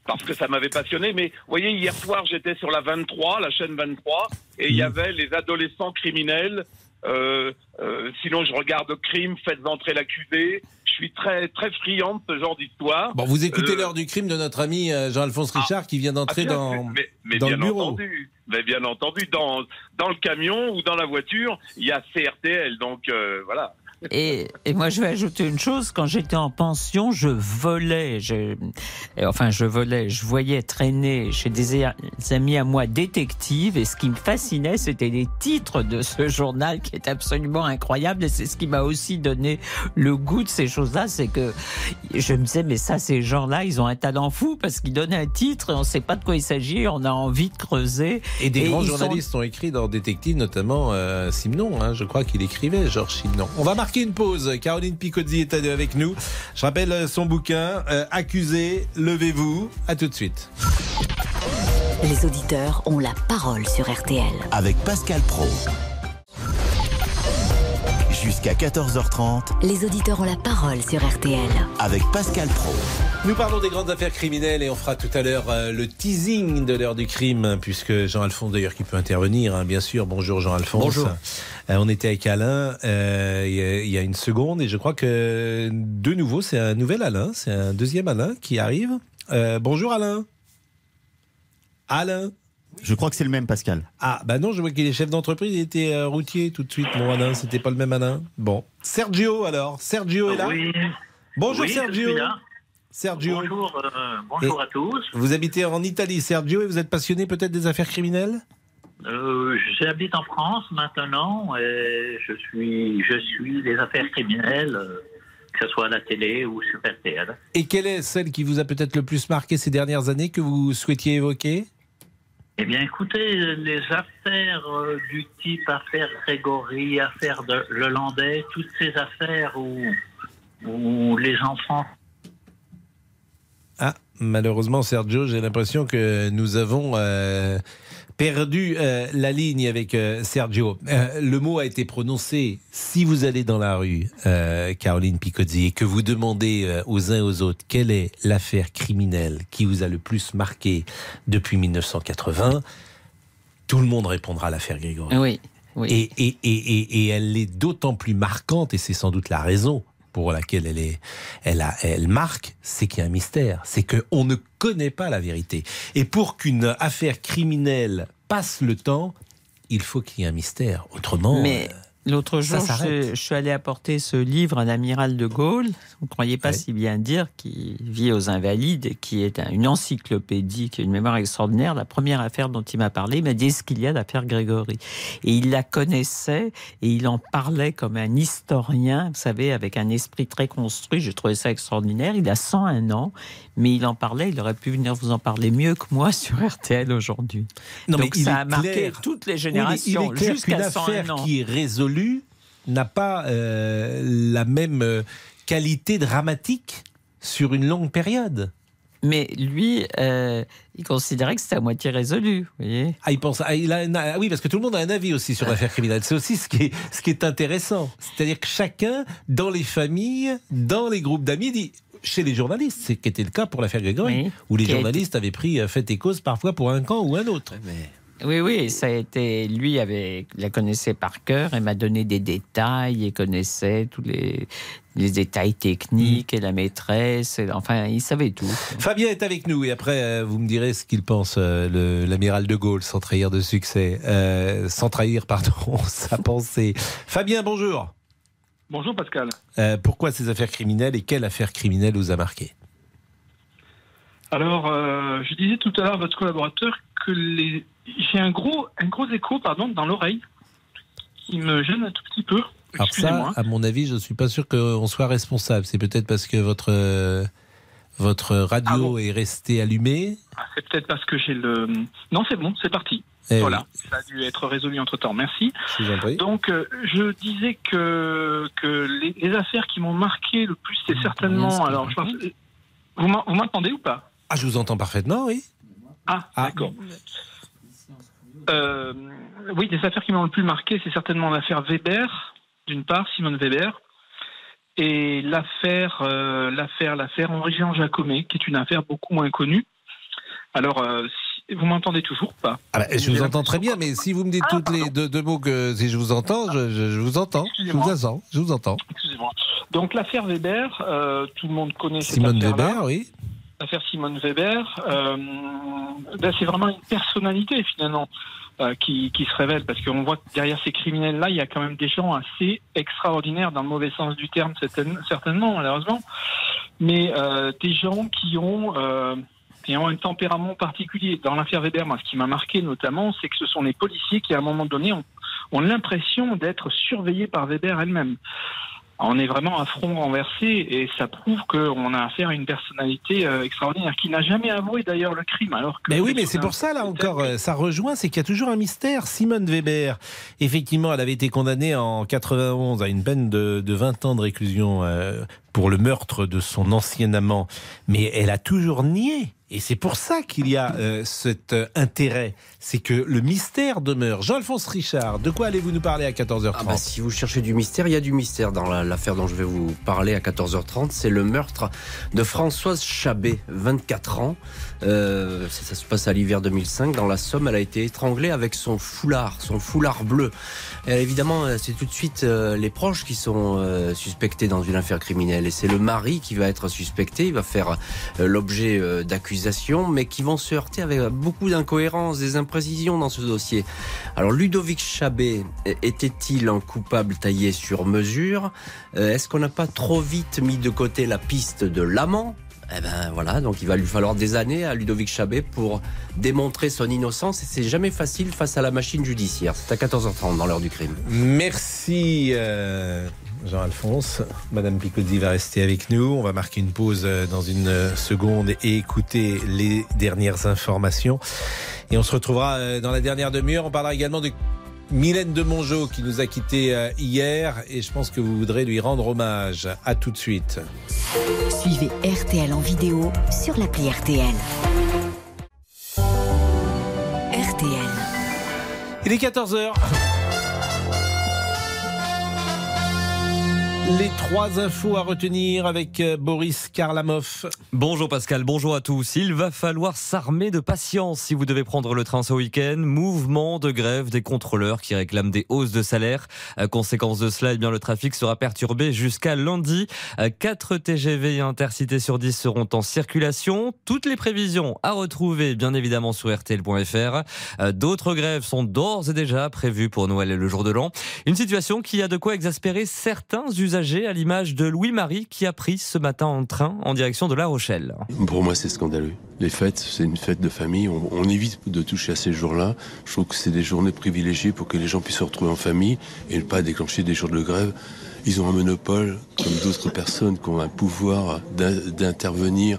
Parce que ça m'avait passionné. Mais vous voyez, hier soir, j'étais sur la 23, la chaîne 23, et il y avait les adolescents criminels. Euh, euh, sinon, je regarde Crime, Faites entrer l'accusé. Je suis très très friand de ce genre d'histoire. Bon, vous écoutez Euh, l'heure du crime de notre ami euh, Jean-Alphonse Richard qui vient d'entrer ah, bien, dans, mais, mais dans le bureau. entendu, mais bien entendu, dans dans le camion ou dans la voiture, il y a CRTL, donc euh, voilà. Et, et moi, je vais ajouter une chose. Quand j'étais en pension, je volais. Je, et enfin, je volais. Je voyais traîner chez des a- amis à moi détectives. Et ce qui me fascinait, c'était les titres de ce journal qui est absolument incroyable. Et c'est ce qui m'a aussi donné le goût de ces choses-là. C'est que je me disais, mais ça, ces gens-là, ils ont un talent fou parce qu'ils donnent un titre et on ne sait pas de quoi il s'agit. On a envie de creuser. Et des grands sont- journalistes ont écrit dans Détective, notamment euh, Simon, hein, je crois qu'il écrivait, Georges Simon. On va marquer une pause. Caroline Picozzi est avec nous. Je rappelle euh, son bouquin, euh, Accusé, levez-vous. À tout de suite. Les auditeurs ont la parole sur RTL. Avec Pascal Pro. Jusqu'à 14h30 Les auditeurs ont la parole sur RTL. avec Pascal Pro. Nous parlons des grandes affaires criminelles et on fera tout à l'heure euh, le teasing de l'heure du crime, puisque Jean-Alphonse d'ailleurs qui peut intervenir, hein, bien sûr. Bonjour Jean-Alphonse. Bonjour. Euh, on était avec Alain euh, il y a- il y a une seconde et je crois que de nouveau c'est un nouvel Alain, c'est un deuxième Alain qui arrive. Euh, bonjour Alain. Alain. Je crois que c'est le même, Pascal. Ah, bah non, je vois qu'il est chef d'entreprise, il était euh, routier tout de suite, mon Alain, c'était pas le même Alain. Bon. Sergio alors, Sergio est là Oui. Bonjour Oui, je Sergio. suis là. Sergio. Bonjour, euh, bonjour Et à tous. Vous habitez en Italie, Sergio, et vous êtes passionné peut-être des affaires criminelles? Euh, J'habite en France maintenant et je suis, je suis les affaires criminelles, euh, que ce soit à la télé ou sur RTL. Et quelle est celle qui vous a peut-être le plus marqué ces dernières années que vous souhaitiez évoquer? Eh bien, écoutez, les affaires euh, du type affaire Grégory, affaire de Le Landais, toutes ces affaires où, les enfants Ah, malheureusement, Sergio, j'ai l'impression que nous avons euh, perdu euh, la ligne avec euh, Sergio. Euh, le mot a été prononcé. Si vous allez dans la rue, euh, Caroline Picozzi, et que vous demandez euh, aux uns et aux autres quelle est l'affaire criminelle qui vous a le plus marqué depuis 1980, tout le monde répondra à l'affaire Grégory. Oui, oui. Et, et, et, et, et elle est d'autant plus marquante, et c'est sans doute la raison pour laquelle elle, est, elle, a, elle marque, c'est qu'il y a un mystère. C'est qu'on ne connaît pas la vérité. Et pour qu'une affaire criminelle passe le temps, il faut qu'il y ait un mystère. Autrement, Mais euh, l'autre jour, je, je suis allé apporter ce livre à l'amiral de Gaulle. Vous ne croyez pas si bien dire, qui vit aux Invalides, qui est un- une encyclopédie, qui a une mémoire extraordinaire. La première affaire dont il m'a parlé, il m'a dit est-ce qu'il y a l'affaire Grégory? Et il la connaissait et il en parlait comme un historien, vous savez, avec un esprit très construit. J'ai trouvé ça extraordinaire. Il a 101 ans, mais il en parlait. Il aurait pu venir vous en parler mieux que moi sur RTL aujourd'hui. Mais Donc il ça a marqué clair- toutes les Oui, mais générations qu'une jusqu'à 101 affaire ans. qui est n'a pas euh, la même euh, qualité dramatique sur une longue période. Mais lui, euh, il considérait que c'était à moitié résolu. Vous voyez Ah, il pense. Ah, il a ah oui, parce que tout le monde a un avis aussi sur l'affaire criminelle. C'est aussi ce qui est, ce qui est intéressant. C'est-à-dire que chacun, dans les familles, dans les groupes d'amis, dit. Chez les journalistes, c'est qui était le cas pour l'affaire Grégory, Oui. où les journalistes avaient pris fait et cause parfois pour un camp ou un autre. Oui, oui, ça a été. Lui avait, la connaissait par cœur et m'a donné des détails et connaissait tous les, les détails techniques et la maîtresse. et- enfin, il savait tout. Fabien est avec nous et après euh, vous me direz ce qu'il pense euh, l'amiral de Gaulle sans trahir de succès, euh, sans trahir pardon sa pensée. Fabien, bonjour. Bonjour Pascal. Euh, pourquoi ces affaires criminelles et quelle affaire criminelle vous a marqué? Alors, euh, je disais tout à l'heure à votre collaborateur que les... j'ai un gros, un gros écho pardon, dans l'oreille qui me gêne un tout petit peu. Alors ça, à mon avis, je ne suis pas sûr qu'on soit responsable. C'est peut-être parce que votre euh, votre radio est restée allumée. Ah, C'est peut-être parce que j'ai le. Non, c'est bon, c'est parti. Eh voilà, ça a dû être résolu entre temps. Merci. Je vous en prie. Donc, euh, je disais que, que les, les affaires qui m'ont marqué le plus, c'est certainement. Alors, je pense- vous m'en- vous m'entendez ou pas? Ah, je vous entends parfaitement, oui. Ah, d'accord. Euh, oui, des affaires qui m'ont le plus marqué, c'est certainement l'affaire Weber, d'une part, Simone Weber, et l'affaire, euh, l'affaire, l'affaire Henri-Jean Jacomet, qui est une affaire beaucoup moins connue. Alors, euh, si- vous m'entendez toujours ou pas? Ah bah, je vous entends très bien, mais si vous me dites toutes les deux, deux mots que si je vous entends, je, je- je vous entends. Je vous entends. Je vous entends. Excusez-moi. Donc, l'affaire Weber, tout le monde connaît cette Simone. Weber, oui. L'affaire Simone Weber, euh, ben, c'est vraiment une personnalité finalement euh, qui, se révèle parce qu'on voit que derrière ces criminels-là, il y a quand même des gens assez extraordinaires dans le mauvais sens du terme, certain- certainement, malheureusement, mais euh, des gens qui ont, ont un tempérament particulier. Dans l'affaire Weber, moi, ce qui m'a marqué notamment, c'est que ce sont les policiers qui, à un moment donné, ont l'impression d'être surveillés par Weber elle-même. On est vraiment à front renversé et ça prouve qu'on a affaire à une personnalité euh, extraordinaire qui n'a jamais avoué d'ailleurs le crime. Alors que Mais oui, mais c'est pour ça, là encore, euh, ça rejoint, c'est qu'il y a toujours un mystère. Simone Weber, effectivement, elle avait été condamnée en 91 à une peine de, de 20 ans de réclusion euh, pour le meurtre de son ancien amant. Mais elle a toujours nié. Et c'est pour ça qu'il y a euh, cet euh, intérêt. C'est que le mystère demeure. Jean-Alphonse Richard, de quoi allez-vous nous parler à 14h30 Ah bah, si vous cherchez du mystère, il y a du mystère dans la- l'affaire dont je vais vous parler à 14h30. C'est le meurtre de Françoise Chabet, 24 ans. Euh, ça, ça se passe à l'hiver 2005. Dans la Somme, elle a été étranglée avec son foulard, son foulard bleu. Et évidemment, euh, c'est tout de suite euh, les proches qui sont euh, suspectés dans une affaire criminelle. Et c'est le mari qui va être suspecté. Il va faire euh, l'objet euh, d'accusations, mais qui vont se heurter avec beaucoup d'incohérences, des imprécisions dans ce dossier. Alors, Ludovic Chabet euh, était-il un coupable taillé sur mesure? Euh, Est-ce qu'on n'a pas trop vite mis de côté la piste de l'amant? Eh ben voilà, donc il va lui falloir des années à Ludovic Chabet pour démontrer son innocence et c'est jamais facile face à la machine judiciaire. C'est à 14h30 dans l'heure du crime. Merci euh, Jean-Alphonse. Madame Picozzi va rester avec nous. On va marquer une pause euh, dans une euh, seconde et écouter les dernières informations. Et on se retrouvera euh, dans la dernière demi-heure. On parlera également de Mylène de Mongeau qui nous a quittés hier et je pense que vous voudrez lui rendre hommage. À tout de suite. Suivez RTL en vidéo sur l'appli RTL. RTL. Il est 14h. Les trois infos à retenir avec euh, Boris Karlamov. Bonjour Pascal, bonjour à tous. Il va falloir s'armer de patience si vous devez prendre le train ce week-end. Mouvement de grève des contrôleurs qui réclament des hausses de salaire. Euh, Conséquence de cela, eh bien, le trafic sera perturbé jusqu'à lundi. 4 TGV et intercités sur 10 seront en circulation. Toutes les prévisions à retrouver bien évidemment sur rtl.fr. Euh, D'autres grèves sont d'ores et déjà prévues pour Noël et le jour de l'an. Une situation qui a de quoi exaspérer certains usagers à l'image de Louis-Marie qui a pris ce matin en train en direction de La Rochelle. Pour moi, c'est scandaleux. Les fêtes, c'est une fête de famille. On, on évite de toucher à ces jours-là. Je trouve que c'est des journées privilégiées pour que les gens puissent se retrouver en famille et ne pas déclencher des jours de grève. Ils ont un monopole, comme d'autres personnes qui ont un pouvoir d'in- d'intervenir,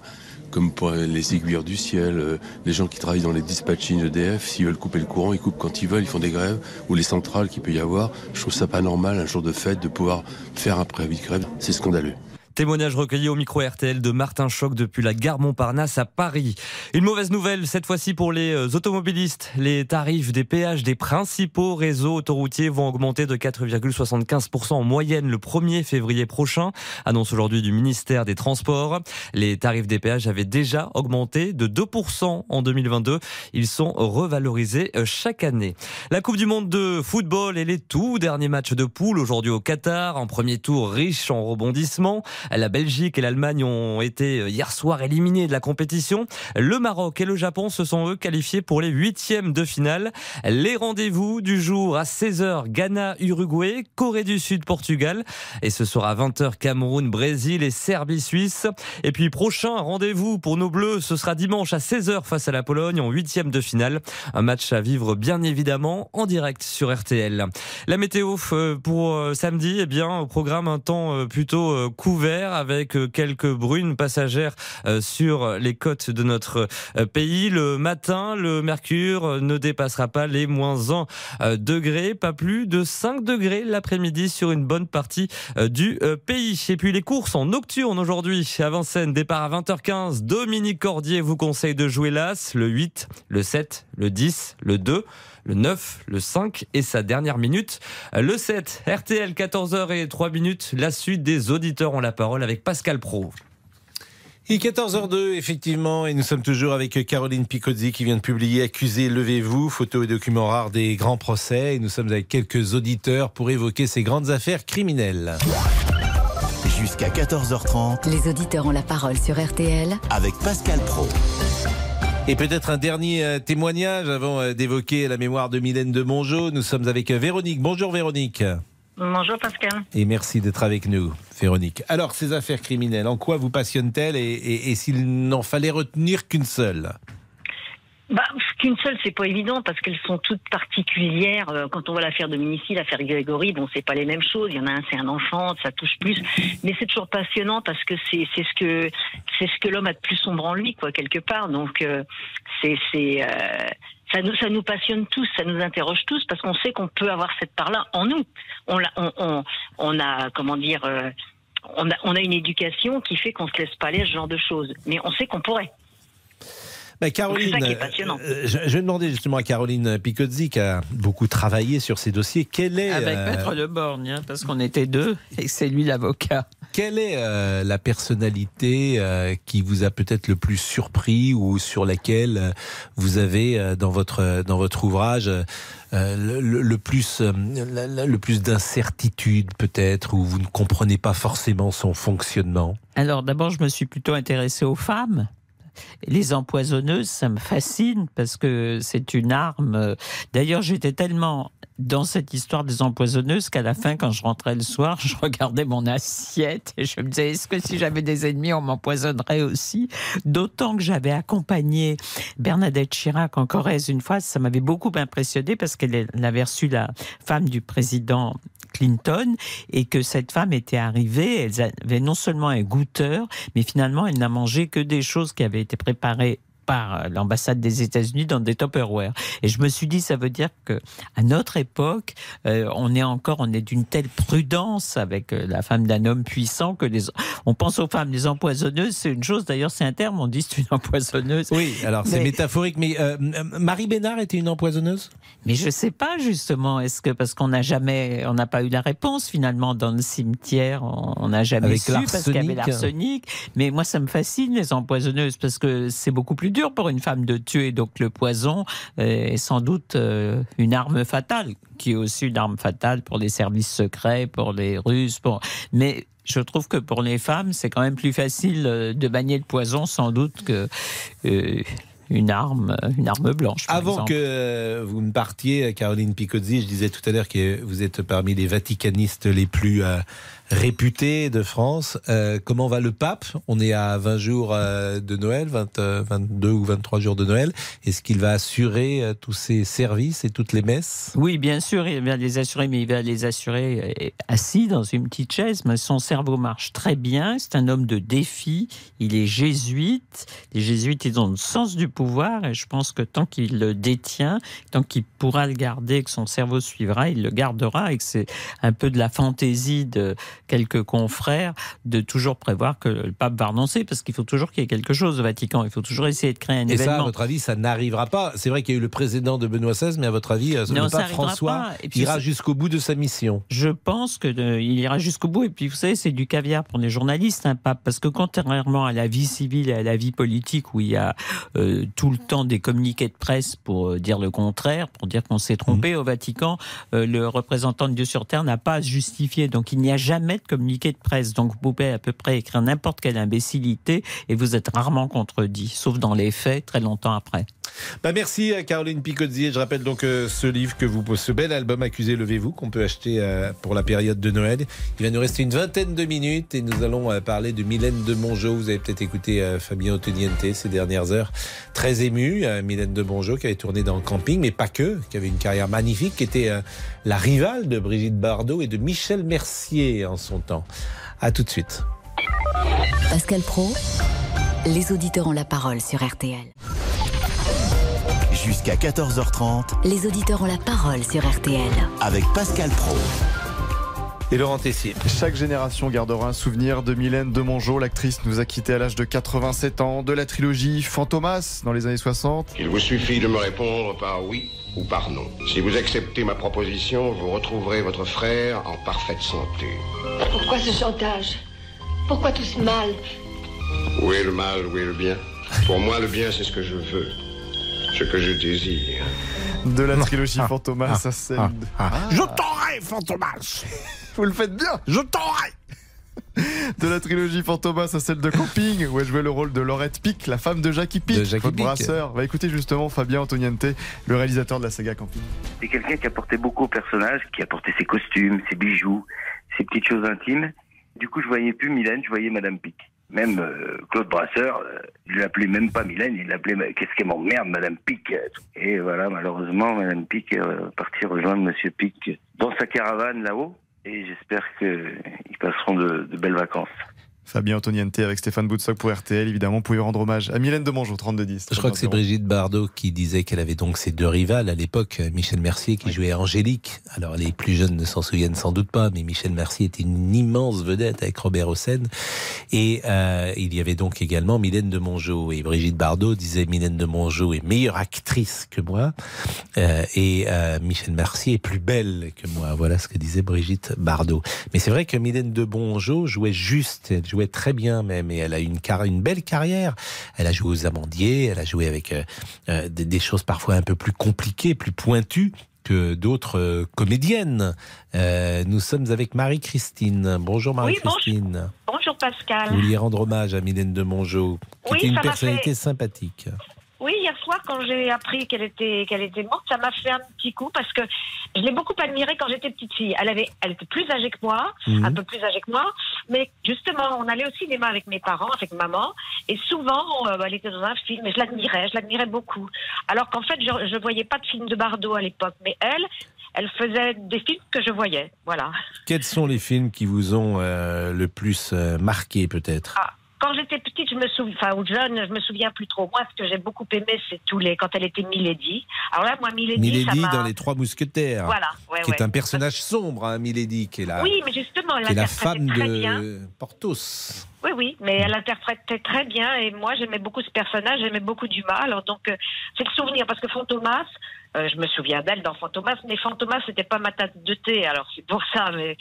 comme pour les aiguilleurs du ciel, euh, les gens qui travaillent dans les dispatching EDF, s'ils veulent couper le courant, ils coupent quand ils veulent, ils font des grèves, ou les centrales qu'il peut y avoir. Je trouve ça pas normal, un jour de fête, de pouvoir faire un préavis de grève. C'est scandaleux. Témoignage recueilli au micro RTL de Martin Choc depuis la gare Montparnasse à Paris. Une mauvaise nouvelle cette fois-ci pour les euh, automobilistes. Les tarifs des péages des principaux réseaux autoroutiers vont augmenter de 4,75% en moyenne le 1er février prochain, annonce aujourd'hui du ministère des Transports. Les tarifs des péages avaient déjà augmenté de 2% en 2022. Ils sont revalorisés euh, chaque année. La Coupe du Monde de football et les tout derniers matchs de poule aujourd'hui au Qatar. En premier tour riche en rebondissements. La Belgique et l'Allemagne ont été euh, hier soir éliminés de la compétition. Le Maroc et le Japon se sont eux qualifiés pour les huitièmes de finale. Les rendez-vous du jour à 16h Ghana, Uruguay, Corée du Sud, Portugal. Et ce sera à 20h Cameroun, Brésil et Serbie, Suisse. Et puis prochain rendez-vous pour nos Bleus, ce sera dimanche à 16h face à la Pologne en huitième de finale. Un match à vivre bien évidemment en direct sur RTL. La météo euh, pour euh, samedi, eh bien au programme un temps plutôt euh, avec euh, quelques brunes passagères euh, sur les côtes de notre euh, pays. Le matin, le mercure ne dépassera pas les moins 1 euh, degrés, pas plus de 5 degrés l'après-midi sur une bonne partie du pays. Et puis les courses en nocturne aujourd'hui à Vincennes, départ à 20h15. Dominique Cordier vous conseille de jouer l'As, le 8, le 7, le 10, le 2 le 9, le 5 et sa dernière minute. Le 7, RTL 14h et 3 minutes. La suite des auditeurs ont la parole avec Pascal Pro. Il est 14h02, effectivement, et nous sommes toujours avec Caroline Picozzi qui vient de publier Accusé, levez-vous, photos et documents rares des grands procès. Et nous sommes avec quelques auditeurs pour évoquer ces grandes affaires criminelles. Jusqu'à 14h30 Les auditeurs ont la parole sur RTL avec Pascal Pro. Et peut-être un dernier euh, témoignage avant euh, d'évoquer la mémoire de Mylène de Mongeau. Nous sommes avec euh, Véronique. Bonjour Véronique. Bonjour Pascal. Et merci d'être avec nous, Véronique. Alors, ces affaires criminelles, en quoi vous passionnent-elles et, et- et s'il n'en fallait retenir qu'une seule? Bah, qu'une seule, c'est pas évident parce qu'elles sont toutes particulières. Euh, Quand on voit l'affaire Dominici, l'affaire Grégory, bon, c'est pas les mêmes choses. Il y en a un, c'est un enfant, ça touche plus. Mais c'est toujours passionnant parce que c'est c'est ce que c'est ce que l'homme a de plus sombre en lui, quoi, quelque part. Donc euh, c'est euh, ça nous ça nous passionne tous, ça nous interroge tous parce qu'on sait qu'on peut avoir cette part-là en nous. On on, on, on a comment dire. euh, on a, on a une éducation qui fait qu'on se laisse pas aller à ce genre de choses, mais on sait qu'on pourrait. Bah, Caroline, C'est ça qui est passionnant. euh, je, je vais demander justement à Caroline Picozzi, qui a beaucoup travaillé sur ces dossiers, quelle est, Avec euh, Maître Le Borgne, hein, parce qu'on était deux et c'est lui l'avocat. quelle est euh, la personnalité euh, qui vous a peut-être le plus surpris ou sur laquelle euh, vous avez euh, dans votre dans votre ouvrage euh, le, le- le plus euh, la- le plus d'incertitude peut-être où vous ne comprenez pas forcément son fonctionnement? Alors d'abord, je me suis plutôt intéressée aux femmes. Les empoisonneuses, ça me fascine parce que c'est une arme. D'ailleurs, j'étais tellement dans cette histoire des empoisonneuses qu'à la fin, quand je rentrais le soir, je regardais mon assiette et je me disais, est-ce que si j'avais des ennemis, on m'empoisonnerait aussi? D'autant que j'avais accompagné Bernadette Chirac en Corrèze une fois, ça m'avait beaucoup impressionné parce qu'elle elle avait reçu la femme du président Clinton et que cette femme était arrivée, elle avait non seulement un goûteur, mais finalement elle n'a mangé que des choses qui avaient été préparées par l'ambassade des États-Unis dans des Tupperware. Et je me suis dit, ça veut dire que à notre époque, euh, on est encore, on est d'une telle prudence avec euh, la femme d'un homme puissant que les, on pense aux femmes les empoisonneuses, c'est une chose. D'ailleurs, c'est un terme, on dit c'est une empoisonneuse. Oui, alors c'est Mais- métaphorique, mais euh, Marie Bénard était une empoisonneuse? Mais je sais pas justement. Est-ce que parce qu'on n'a jamais, on n'a pas eu la réponse finalement dans le cimetière, on n'a jamais Avec su parce qu'il y avait l'arsenic. Mais moi, ça me fascine les empoisonneuses parce que c'est beaucoup plus dur pour une femme de tuer. Donc le poison euh, est sans doute euh, une arme fatale, qui est aussi une arme fatale pour les services secrets, pour les Russes, pour. Mais je trouve que pour les femmes, c'est quand même plus facile euh, de manier le poison, sans doute que. euh, une arme, une arme blanche. Avant exemple. que vous ne partiez, Caroline Picozzi, je disais tout à l'heure que vous êtes parmi les vaticanistes les plus euh, réputés de France. Euh, comment va le pape? On est à 20 jours euh, de Noël, 20, euh, 22 ou 23 jours de Noël. Est-ce qu'il va assurer euh, tous ces services et toutes les messes? Oui, bien sûr, il va les assurer, mais il va les assurer euh, assis dans une petite chaise. Mais son cerveau marche très bien. C'est un homme de défi. Il est jésuite. Les jésuites, ils ont le sens du pouvoir. Et je pense que tant qu'il le détient, tant qu'il pourra le garder, que son cerveau suivra, il le gardera. Et que c'est un peu de la fantaisie de quelques confrères de toujours prévoir que le pape va renoncer. Parce qu'il faut toujours qu'il y ait quelque chose au Vatican. Il faut toujours essayer de créer un Et ça, à événement. votre avis, ça n'arrivera pas. C'est vrai qu'il y a eu le précédent de Benoît XVI, mais à votre avis, euh, Non, le pape François pas. Et puis ira jusqu'au bout de sa mission. Je pense que euh, il ira jusqu'au bout. Et puis, vous savez, c'est du caviar pour les journalistes, un pape. Parce que contrairement à la vie civile et à la vie politique, où il y a euh, tout le temps des communiqués de presse pour euh, dire le contraire, pour dire qu'on s'est trompé, au Vatican, le représentant de Dieu sur Terre n'a pas à se justifier. Donc, il n'y a jamais communiqué de presse. Donc, vous pouvez à peu près écrire n'importe quelle imbécilité et vous êtes rarement contredit, sauf dans les faits, très longtemps après. Bah merci à Caroline Picozzi. Je rappelle donc euh, ce livre que vous, ce bel album Accusé levez-vous qu'on peut acheter euh, pour la période de Noël. Il va nous rester une vingtaine de minutes et nous allons euh, parler de Mylène de Mongeau. Vous avez peut-être écouté euh, Fabien Otoniente ces dernières heures. Très ému, euh, Mylène de Mongeau qui avait tourné dans Camping, mais pas que, qui avait une carrière magnifique, qui était euh, la rivale de Brigitte Bardot et de Michel Mercier en son temps. À tout de suite. Pascal Pro, les auditeurs ont la parole sur RTL. Jusqu'à 14h30 Les auditeurs ont la parole sur RTL. avec Pascal Pro. Et Laurent Tessier. Chaque génération gardera un souvenir de Mylène de Mongeau. L'actrice nous a quittés à l'âge de 87 ans. De la trilogie Fantomas dans les années 60. Il vous suffit de me répondre par oui ou par non. Si vous acceptez ma proposition, vous retrouverez votre frère en parfaite santé. Pourquoi ce chantage? Pourquoi tout ce mal? Où est le mal, où est le bien? Pour moi, le bien, c'est ce que je veux, ce que je désire. De la trilogie Fantomas à celle de... Je t'aurai, Fantomas Vous le faites bien Je t'aurai De la trilogie Fantomas à celle de Camping, où elle jouait le rôle de Laurette Pic, la femme de Jackie Pic, votre brasseur. Va écouter justement Fabien Antoniente, le réalisateur de la saga Camping. C'est quelqu'un qui apportait beaucoup au personnage, qui apportait ses costumes, ses bijoux, ses petites choses intimes. Du coup, je voyais plus Mylène, je voyais Madame Pic. Même euh, Claude Brasseur, euh, il l'appelait même pas Mylène, il l'appelait euh, qu'est-ce qu'elle m'emmerde, Madame Pic. Et voilà, malheureusement, Madame Pic est euh, partie rejoindre Monsieur Pic dans sa caravane là-haut. Et j'espère qu'ils passeront de, de belles vacances. Fabien Antoniente avec Stéphane Boutsock pour RTL, évidemment, vous pouvez rendre hommage à Mylène de Mongeau, 3210. Je crois que c'est Brigitte Bardot qui disait qu'elle avait donc ses deux rivales à l'époque, Michel Mercier qui jouait Angélique. Alors les plus jeunes ne s'en souviennent sans doute pas, mais Michel Mercier était une immense vedette avec Robert Hossein. Et euh, il y avait donc également Mylène de Mongeau. Et Brigitte Bardot disait Mylène de Mongeau est meilleure actrice que moi. Euh, et euh, Michel Mercier est plus belle que moi. Voilà ce que disait Brigitte Bardot. Mais c'est vrai que Mylène de Mongeau jouait juste, elle jouait très bien même, et elle a une, car- une belle carrière. Elle a joué aux Amandiers, elle a joué avec euh, euh, des, des choses parfois un peu plus compliquées, plus pointues que d'autres euh, comédiennes. Euh, nous sommes avec Marie-Christine. Bonjour Marie-Christine. Bonjour Pascal. Vous vouliez rendre hommage à Mylène de Mongeau, qui Oui, était une personnalité fait- sympathique. Oui, hier soir, quand j'ai appris qu'elle était, qu'elle était morte, ça m'a fait un petit coup parce que je l'ai beaucoup admirée quand j'étais petite fille. Elle avait, elle était plus âgée que moi, Mhm. un peu plus âgée que moi, mais justement, on allait au cinéma avec mes parents, avec maman, et souvent, euh, elle était dans un film et je l'admirais, je l'admirais beaucoup. Alors qu'en fait, je, je voyais pas de film de Bardot à l'époque, mais elle, elle faisait des films que je voyais. Voilà. Quels sont les films qui vous ont euh, le plus euh, marqué peut-être? Ah, quand j'étais petite, je me souviens, enfin, ou jeune, je me souviens plus trop. Moi, ce que j'ai beaucoup aimé, c'est tous les, quand elle était Milady. Alors là, moi, Milady, ça Milady m'a- dans Les Trois Mousquetaires. Voilà, ouais, qui est un personnage sombre, hein, Milady, qui est la, Oui, mais justement, elle qui est la femme très bien. de Porthos. Oui, oui, mais elle interprétait très bien et moi j'aimais beaucoup ce personnage, j'aimais beaucoup Dumas. Alors donc euh, c'est le souvenir parce que Fantomas, euh, je me souviens d'elle dans Fantomas, mais Fantomas c'était pas ma tasse de thé, alors c'est pour ça. Mais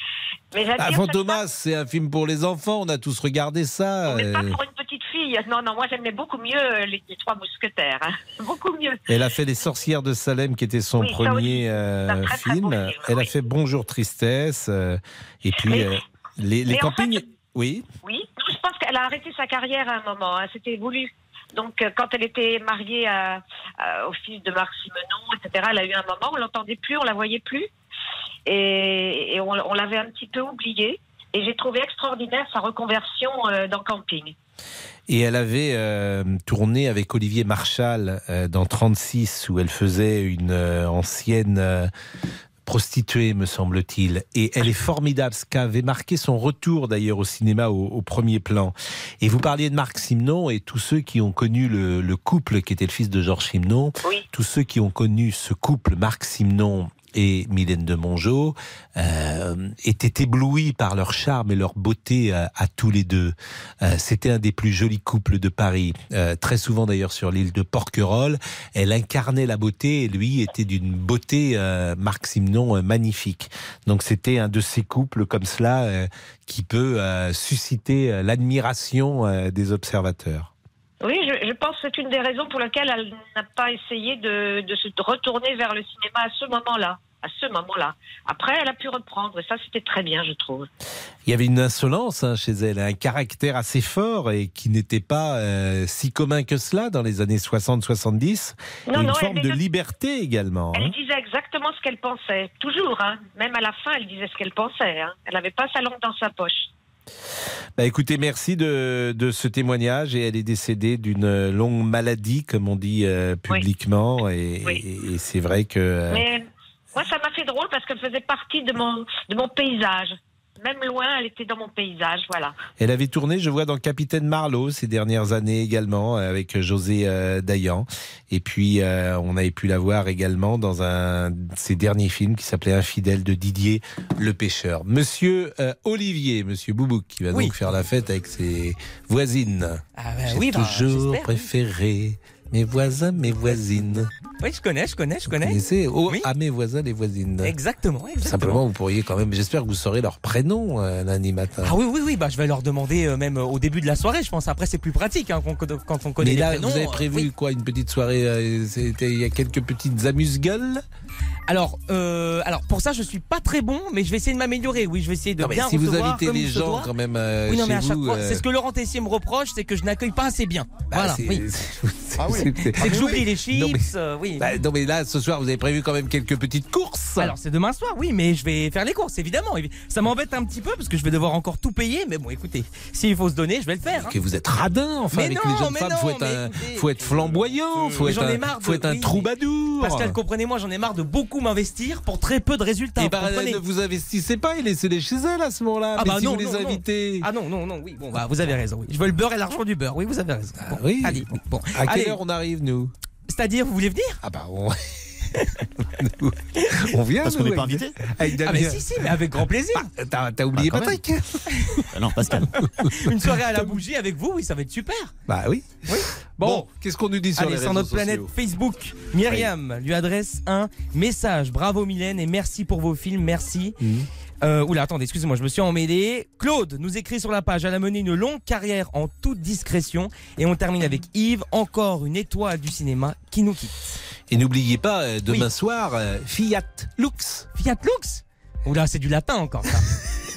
Ah, Fantomas, c'est un film pour les enfants, on a tous regardé ça. mais pas euh, pour une petite fille. Non, non, moi j'aimais beaucoup mieux euh, les, les trois mousquetaires, hein. beaucoup mieux. Elle a fait Les Sorcières de Salem, qui était son Oui, premier euh, très, film. Elle a fait Bonjour Tristesse. euh, et puis, Mais- les, les en campagnes. Oui. Oui, je pense qu'elle a arrêté sa carrière à un moment. hein. C'était voulu. Donc, euh, quand elle était mariée au fils de Marc Simenon, etc., elle a eu un moment, on l'entendait plus, on la voyait plus. Et, on, l'avait un petit peu oubliée. Et j'ai trouvé extraordinaire sa reconversion euh, dans Camping. Et elle avait euh, tourné avec Olivier Marchal euh, dans 36, où elle faisait une ancienne prostituée, me semble-t-il. Et elle est formidable, ce qu'avait marqué son retour d'ailleurs au cinéma au, au premier plan. Et vous parliez de Marc Simenon et tous ceux qui ont connu le, le couple qui était le fils de Georges Simenon, tous ceux qui ont connu ce couple, Marc Simenon et Mylène de Mongeau euh, étaient éblouis par leur charme et leur beauté à tous les deux. Euh, C'était un des plus jolis couples de Paris, Euh, très souvent d'ailleurs sur l'île de Porquerolles. Elle incarnait la beauté et lui était d'une beauté, Marc Simenon, euh, magnifique. Donc c'était un de ces couples comme cela qui peut susciter l'admiration des observateurs. Oui, je, je pense que c'est une des raisons pour lesquelles elle n'a pas essayé de, de se retourner vers le cinéma à ce moment-là. À ce moment-là. Après, elle a pu reprendre. Et ça, c'était très bien, je trouve. Il y avait une insolence hein, chez elle, un caractère assez fort et qui n'était pas euh, si commun que cela dans les années 60-70. Non, Et une non, forme de liberté également. hein. Elle disait exactement ce qu'elle pensait. Toujours, hein. Même à la fin, elle disait ce qu'elle pensait. Hein. Elle n'avait pas sa langue dans sa poche. Bah, écoutez, merci de, de ce témoignage et elle est décédée d'une longue maladie, comme on dit euh, publiquement. Et, et- et c'est vrai que... euh, Mais moi, ça m'a fait drôle parce qu'elle faisait partie de mon, de mon paysage. Même loin, elle était dans mon paysage. Voilà. Elle avait tourné, je vois, dans Capitaine Marlowe ces dernières années également, avec José euh, Dayan. Et puis, euh, on avait pu la voir également dans un de ses derniers films qui s'appelait Infidèle de Didier Le Pêcheur. Monsieur euh, Olivier, Monsieur Boubouk, qui va Oui. donc faire la fête avec ses voisines. Ah bah J'ai oui, bah, toujours préféré mes voisins, mes voisines. Oui, je connais, je connais, je Vous connais. connaissez Oh, à mes voisins, les voisines. Exactement, exactement. Simplement, vous pourriez quand même, j'espère que vous saurez leur prénom euh, lundi matin. Ah oui, oui, oui, bah, je vais leur demander euh, même euh, au début de la soirée, je pense. Après, c'est plus pratique hein, quand on connaît Mais là, les prénoms. vous avez euh, prévu oui. quoi Une petite soirée euh, C'était il y a quelques petites amuse-gueules? Alors, euh, alors pour ça, je suis pas très bon, mais je vais essayer de m'améliorer. Oui, je vais essayer de Non, mais bien si vous invitez les gens doit. quand même euh, oui, non, mais à chez chaque vous, fois, euh, c'est ce que Laurent Tessier me reproche, c'est que je n'accueille pas assez bien. bah, voilà, oui. c'est- Ah oui. c'est- que j'oublie les chips, Non, mais- euh, oui. Bah, non mais là, ce soir, vous avez prévu quand même quelques petites courses. Alors c'est demain soir, oui, mais je vais faire les courses, évidemment. Ça m'embête un petit peu parce que je vais devoir encore tout payer, mais bon, écoutez, s'il faut se donner, je vais le faire. hein. Que vous êtes radin, enfin, Mais avec non, les jeunes femmes, non, faut être, mais un, écoutez, faut être flamboyant, faut être ai un, marre faut de- être un oui. troubadour. Pascal, comprenez-moi, j'en ai marre de beaucoup m'investir pour très peu de résultats. Et vous bah, comprenez ne vous investissez pas et laissez-les chez elles à ce moment-là. Ah mais bah si non, vous les non, non. invitez. Ah non, non, non, oui, bon, bah, vous avez raison, oui. Je veux le beurre et l'argent du beurre, oui, vous avez raison. Bon, oui. Allez, bon. À quelle Allez. heure on arrive, nous? C'est-à-dire, vous voulez venir? Ah bah, on... on vient, Parce qu'on nous, n'est pas invité avec Ah, mais si, si, mais avec grand plaisir. Bah, T'as oublié Bah, Patrick non, Pascal. Une soirée à la bougie avec vous, oui, ça va être super. Bah oui. Oui. Bon, qu'est-ce qu'on nous dit sur Allez, les sur notre planète sociaux Facebook, Myriam lui adresse un message. Bravo Mylène et merci pour vos films, merci. Mhm. Euh, oula, attendez, excusez-moi, je me suis emmêlé. Claude nous écrit sur la page Elle a mené une longue carrière en toute discrétion. Et on termine avec Yves, encore une étoile du cinéma qui nous quitte. Et n'oubliez pas, euh, demain Oui. soir, euh, Fiat Lux. Fiat Lux Oula, c'est du latin encore ça.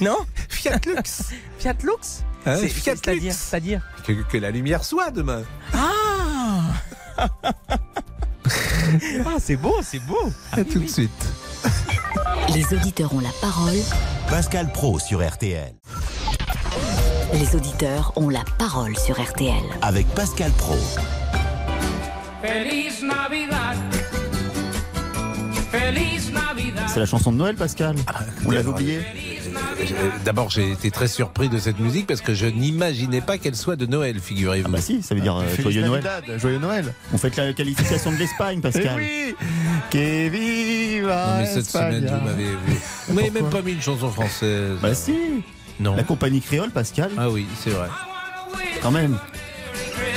non Fiat Lux. Fiat Lux Hein, C'est- Fiat Lux. C'est-à-dire Que, que la lumière soit demain. Ah Ah, c'est beau, c'est beau. À tout de suite. Les auditeurs ont la parole. Pascal Pro sur RTL. Les auditeurs ont la parole sur RTL. Avec Pascal Pro. Feliz Navidad. Feliz Navidad. C'est la chanson de Noël, Pascal. On l'avait oublié. Euh, D'abord, j'ai été très surpris de cette musique parce que je n'imaginais pas qu'elle soit de Noël, figurez-vous. Ah bah si, ça veut dire euh, joyeux Noël. Joyeux Noël. On fait la qualification de l'Espagne, Pascal. Eh oui Non, mais cette semaine, vous m'avez vous, m'avez même pas mis une chanson française. Bah si. Non. La compagnie créole, Pascal. Ah oui, c'est vrai. Quand même.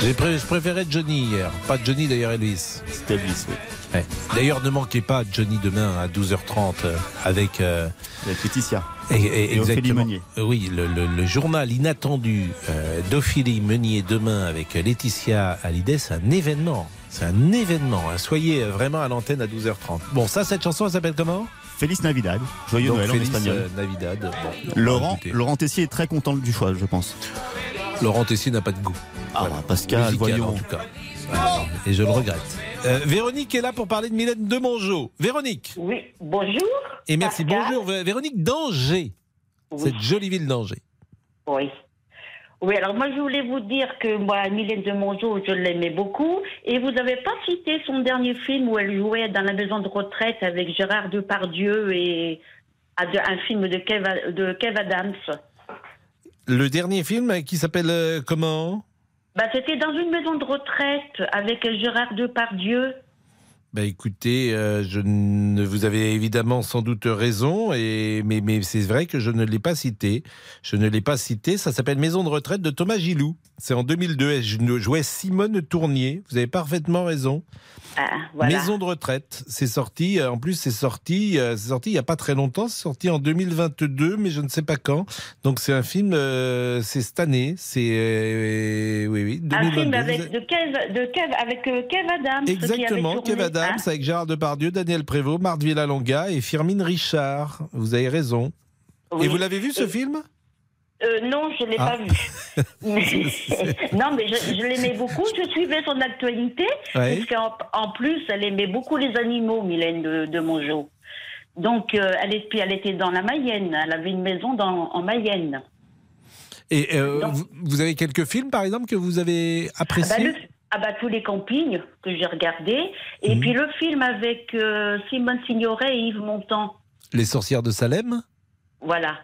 J'ai pré- je préférais Johnny hier. Pas Johnny d'ailleurs, Elvis. C'était Elvis, oui. Ouais. D'ailleurs, ne manquez pas Johnny demain à 12h30 euh, avec. euh, Avec Laetitia. et- et- Et Ophélie exactement. Meunier. Euh, Oui, le, le- le journal inattendu euh, d'Ophélie Meunier demain avec Laetitia Hallyday, c'est un événement. C'est un événement. hein. Soyez vraiment à l'antenne à 12h30. Bon, ça, cette chanson, elle s'appelle comment? Feliz Navidad. Joyeux Donc, Noël Feliz, en espagnol. euh, Navidad. Bon, Laurent. Laurent Tessier est très content du choix, je pense. Laurent Tessier n'a pas de goût. Ah, Pascal, Musical, voyons. en tout cas. Voilà. Et je le regrette. Euh, Véronique est là pour parler de Mylène Demongeau. Véronique. Oui, bonjour. Et merci. Pascal. Bonjour, Vé- Véronique d'Angers. Oui. Cette jolie ville d'Angers. Oui. Oui, alors moi je voulais vous dire que moi, Mylène de Mongeau, je l'aimais beaucoup. Et vous n'avez pas cité son dernier film où elle jouait dans la maison de retraite avec Gérard Depardieu et un film de Kev, de Kev Adams. Le dernier film qui s'appelle euh, comment? Bah, C'était dans une maison de retraite avec Gérard Depardieu. Bah écoutez, euh, je vous avez évidemment sans doute raison, et, mais, mais c'est vrai que je ne l'ai pas cité. Je ne l'ai pas cité. Ça s'appelle Maison de retraite de Thomas Gilou. C'est en 2002. Elle jou- jouait Simone Tournier. Vous avez parfaitement raison. Ah, voilà. Maison de retraite, c'est sorti. euh, En plus, c'est sorti, euh, c'est sorti il y a pas très longtemps. C'est sorti en 2022, mais je ne sais pas quand. Donc c'est un film, euh, c'est cette année. C'est euh, oui, oui, 2022. Un film avec, de Kev, de Kev, avec Kev Adams. Exactement, Kev Adams avec Gérard Depardieu, Daniel Prévost, Marthe Villalonga et Firmine Richard. Vous avez raison. Oui. Et vous l'avez vu ce film? Euh, non, je ne l'ai Ah. pas vu. Mais- non, mais je, je l'aimais beaucoup. Je suivais son actualité. Ouais. Parce qu'en en plus, elle aimait beaucoup les animaux, Mylène de, de Mongeau. Donc, euh, elle, est- puis elle était dans la Mayenne. Elle avait une maison dans, en Mayenne. Et euh, vous, vous avez quelques films, par exemple, que vous avez Ah bah, appréciés le- ah bah, tous les campings que j'ai regardés. Et Mhm. puis le film avec Simone Signoret et Yves Montand. Les sorcières de Salem Voilà.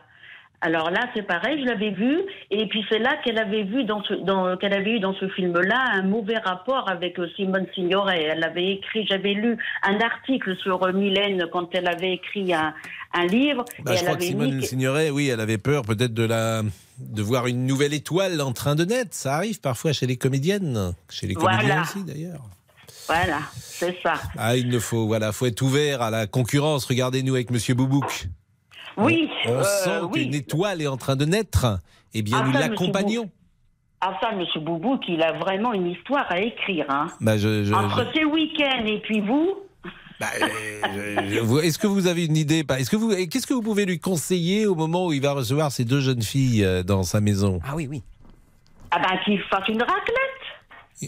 Alors là, c'est pareil, je l'avais vu, et puis c'est là qu'elle avait vu dans ce, dans, qu'elle avait eu dans ce film-là un mauvais rapport avec euh, Simone Signoret. Elle avait écrit, j'avais lu un article sur euh, Mylène quand elle avait écrit un, un livre, Bah, et je elle crois que avait Simone mis que- Signoret, oui, elle avait peur peut-être de la de voir une nouvelle étoile en train de naître. Ça arrive parfois chez les comédiennes, chez les comédiens Voilà. aussi d'ailleurs. Voilà, c'est ça. Ah, il ne faut, voilà, faut être ouvert à la concurrence. Regardez-nous avec Monsieur Boubouk. Oui, On euh, sent oui. qu'une étoile est en train de naître. Eh bien, Ah, nous l'accompagnons. Ah ça, Monsieur Boubou, il a vraiment une histoire à écrire. Hein. Bah, je- je- Entre ses week-ends et puis vous, je- vous- Est-ce que vous avez une idée pas Est-ce que vous, qu'est-ce que vous pouvez lui conseiller au moment où il va recevoir ces deux jeunes filles euh, dans sa maison? Ah oui, oui. ah ben qu'il fasse une raclette.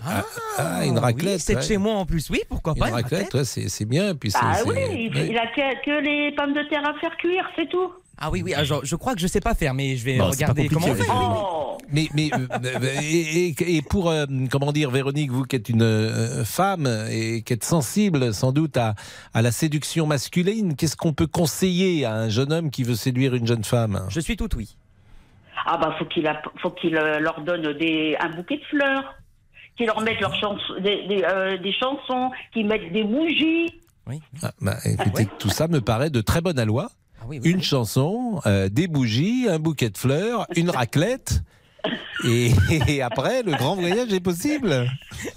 Ah, ah, une raclette. Oui, c'est de ouais. chez moi en plus, oui, pourquoi Une pas une raclette, ouais, c'est c'est bien. Puis c'est- Ah oui, il, ouais. il a que, que les pommes de terre à faire cuire, c'est tout. Ah oui, oui, ah, je, je crois que je sais pas faire, mais je vais pas regarder comment on fait. Oh. Mais, mais euh, et, et- et pour euh, comment dire, Véronique, vous qui êtes une euh, femme et qui êtes sensible sans doute à, à la séduction masculine, qu'est-ce qu'on peut conseiller à un jeune homme qui veut séduire une jeune femme? Je suis tout oui. Ah bah faut qu'il a- faut qu'il euh, leur donne des, un bouquet de fleurs, qu'il leur mette leurs chansons, des, des, euh, des chansons, qu'ils mettent des bougies. Ah, bah, écoutez, tout ça me paraît de très bonne aloi. une chanson, euh, des bougies, un bouquet de fleurs, une raclette. Et, et après, le grand voyage est possible.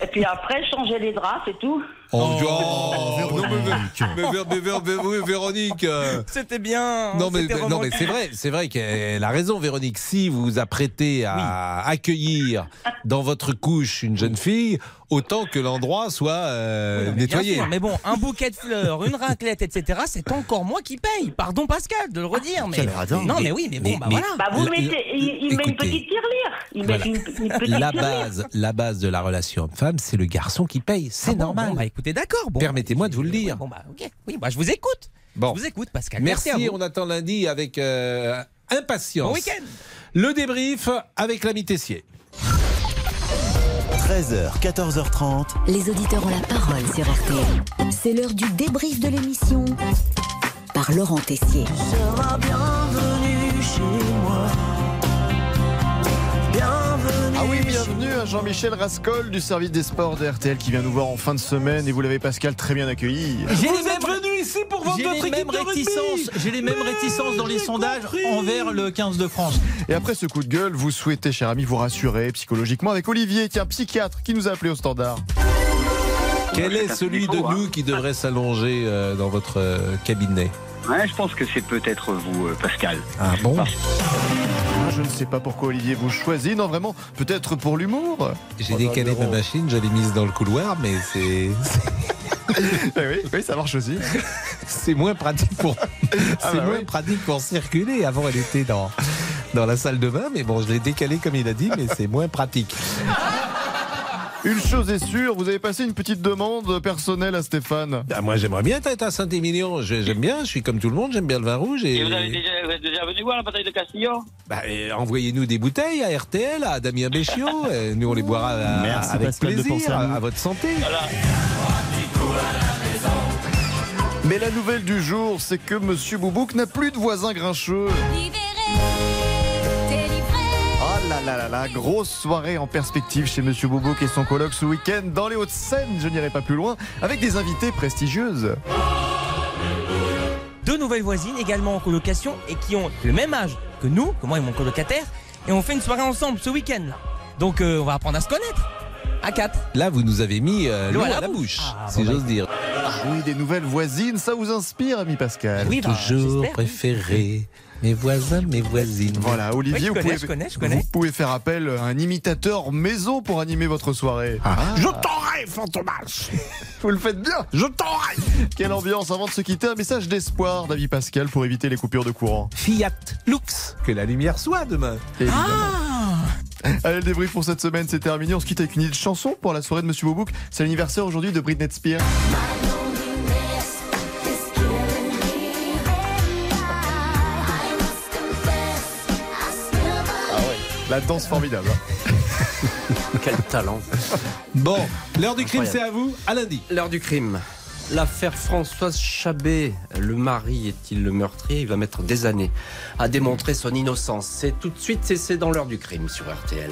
Et puis après changer les draps, c'est tout. Oh, oh, non, mais, mais- mais- mais- mais- mais- oui, Véronique. C'était bien. Non mais, non mais c'est vrai, c'est vrai qu'elle a raison Véronique. Si vous vous apprêtez à accueillir dans votre couche une jeune fille, autant que l'endroit soit euh, Mais bien nettoyé. sûr, mais bon, un bouquet de fleurs, une raclette, etc., c'est encore moi qui paye. Pardon Pascal de le redire, mais non, mais, Mais- oui, mais, mais- bon, bah mais- voilà. Bah vous mettez, il, il met une écoutez. petite tirelire. Il Voilà. met une, une petite La base, la base de la relation homme-femme, c'est le garçon qui paye. C'est Ah bon, normal. bon, bah écoutez, d'accord. Bon, Permettez-moi de vous le dire. Bon bah ok, oui, bah je vous écoute. Bon. Je vous écoute Pascal. Merci, Merci, on attend lundi avec euh, impatience. Bon week-end. Le débrief avec l'ami Tessier. 13h, 14h30. Les auditeurs ont la parole sur RTL. C'est l'heure du débrief de l'émission par Laurent Tessier. bienvenue chez moi. Bienvenue. Ah oui, bienvenue à Jean-Michel Rascol du service des sports de RTL qui vient nous voir en fin de semaine et vous l'avez Pascal très bien accueilli. Vous êtes venu ici pour vendre votre les équipe mêmes de rugby réticences, j'ai les mêmes réticences dans les sondages envers le 15 de France. Et après ce coup de gueule, vous souhaitez, cher ami, vous rassurer psychologiquement avec Olivier, qui est un psychiatre qui nous a appelé au standard. Quel est celui de nous qui devrait s'allonger euh, dans votre euh, cabinet? Ouais, je pense que c'est peut-être vous, euh, Pascal. Ah bon Ah, Je ne sais pas pourquoi Olivier vous choisit. Non, vraiment, peut-être pour l'humour. J'ai décalé ma machine, je l'ai mise dans le couloir, mais c'est. Eh oui, oui, ça marche aussi. C'est moins pratique pour. Ah c'est bah moins oui. pratique pour circuler. Avant, elle était dans dans la salle de bain, mais bon, je l'ai décalé comme il a dit, mais c'est moins pratique. Une chose est sûre, vous avez passé une petite demande personnelle à Stéphane. Ah, moi, j'aimerais bien être à Saint-Émilion. J'aime bien, je suis comme tout le monde, j'aime bien le vin rouge. Et, Et vous, avez déjà, vous êtes déjà venu voir la bataille de Castillon Bah, envoyez-nous des bouteilles à RTL, à Damien Béchiot. et nous, on les boira à- Merci, avec Pascal, de penser plaisir, à à, votre santé. Mais la nouvelle du jour, c'est que Monsieur Boubouk n'a plus de voisins grincheux. Oh là là là grosse soirée en perspective chez Monsieur Boubouk et son colloque ce week-end dans les Hauts-de-Seine, je n'irai pas plus loin, avec des invités prestigieuses. Deux nouvelles voisines également en colocation et qui ont le même âge que nous, que moi et mon colocataire, et on fait une soirée ensemble ce week-end. là. Donc euh, on va apprendre à se connaître. À quatre. Là, vous nous avez mis euh, l'eau à la bouche, si j'ose dire. Ah oui, des nouvelles voisines, ça vous inspire, ami Pascal? Oui, bah, Toujours préféré. Mes voisins, mes voisines. Voilà, Olivier, Oui, vous, pouvez, je connais, je connais. vous pouvez faire appel à un imitateur maison pour animer votre soirée. Ah. Ah. Je t'aurai, Fantomas Vous le faites bien Je t'aurai Quelle ambiance avant de se quitter, un message d'espoir d'Avi Pascal pour éviter les coupures de courant. Fiat Lux Que la lumière soit demain Évidemment. Allez, le débrief pour cette semaine, c'est terminé. On se quitte avec une idée de chanson pour la soirée de Monsieur Bobouk. C'est l'anniversaire aujourd'hui de Britney Spears. La danse formidable. hein. Quel talent. Bon, l'heure du crime, c'est à vous, à lundi. L'heure du crime. L'affaire Françoise Chabet, le mari est-il le meurtrier? Il va mettre des années à démontrer son innocence. C'est tout de suite, c'est- c'est dans l'heure du crime sur RTL.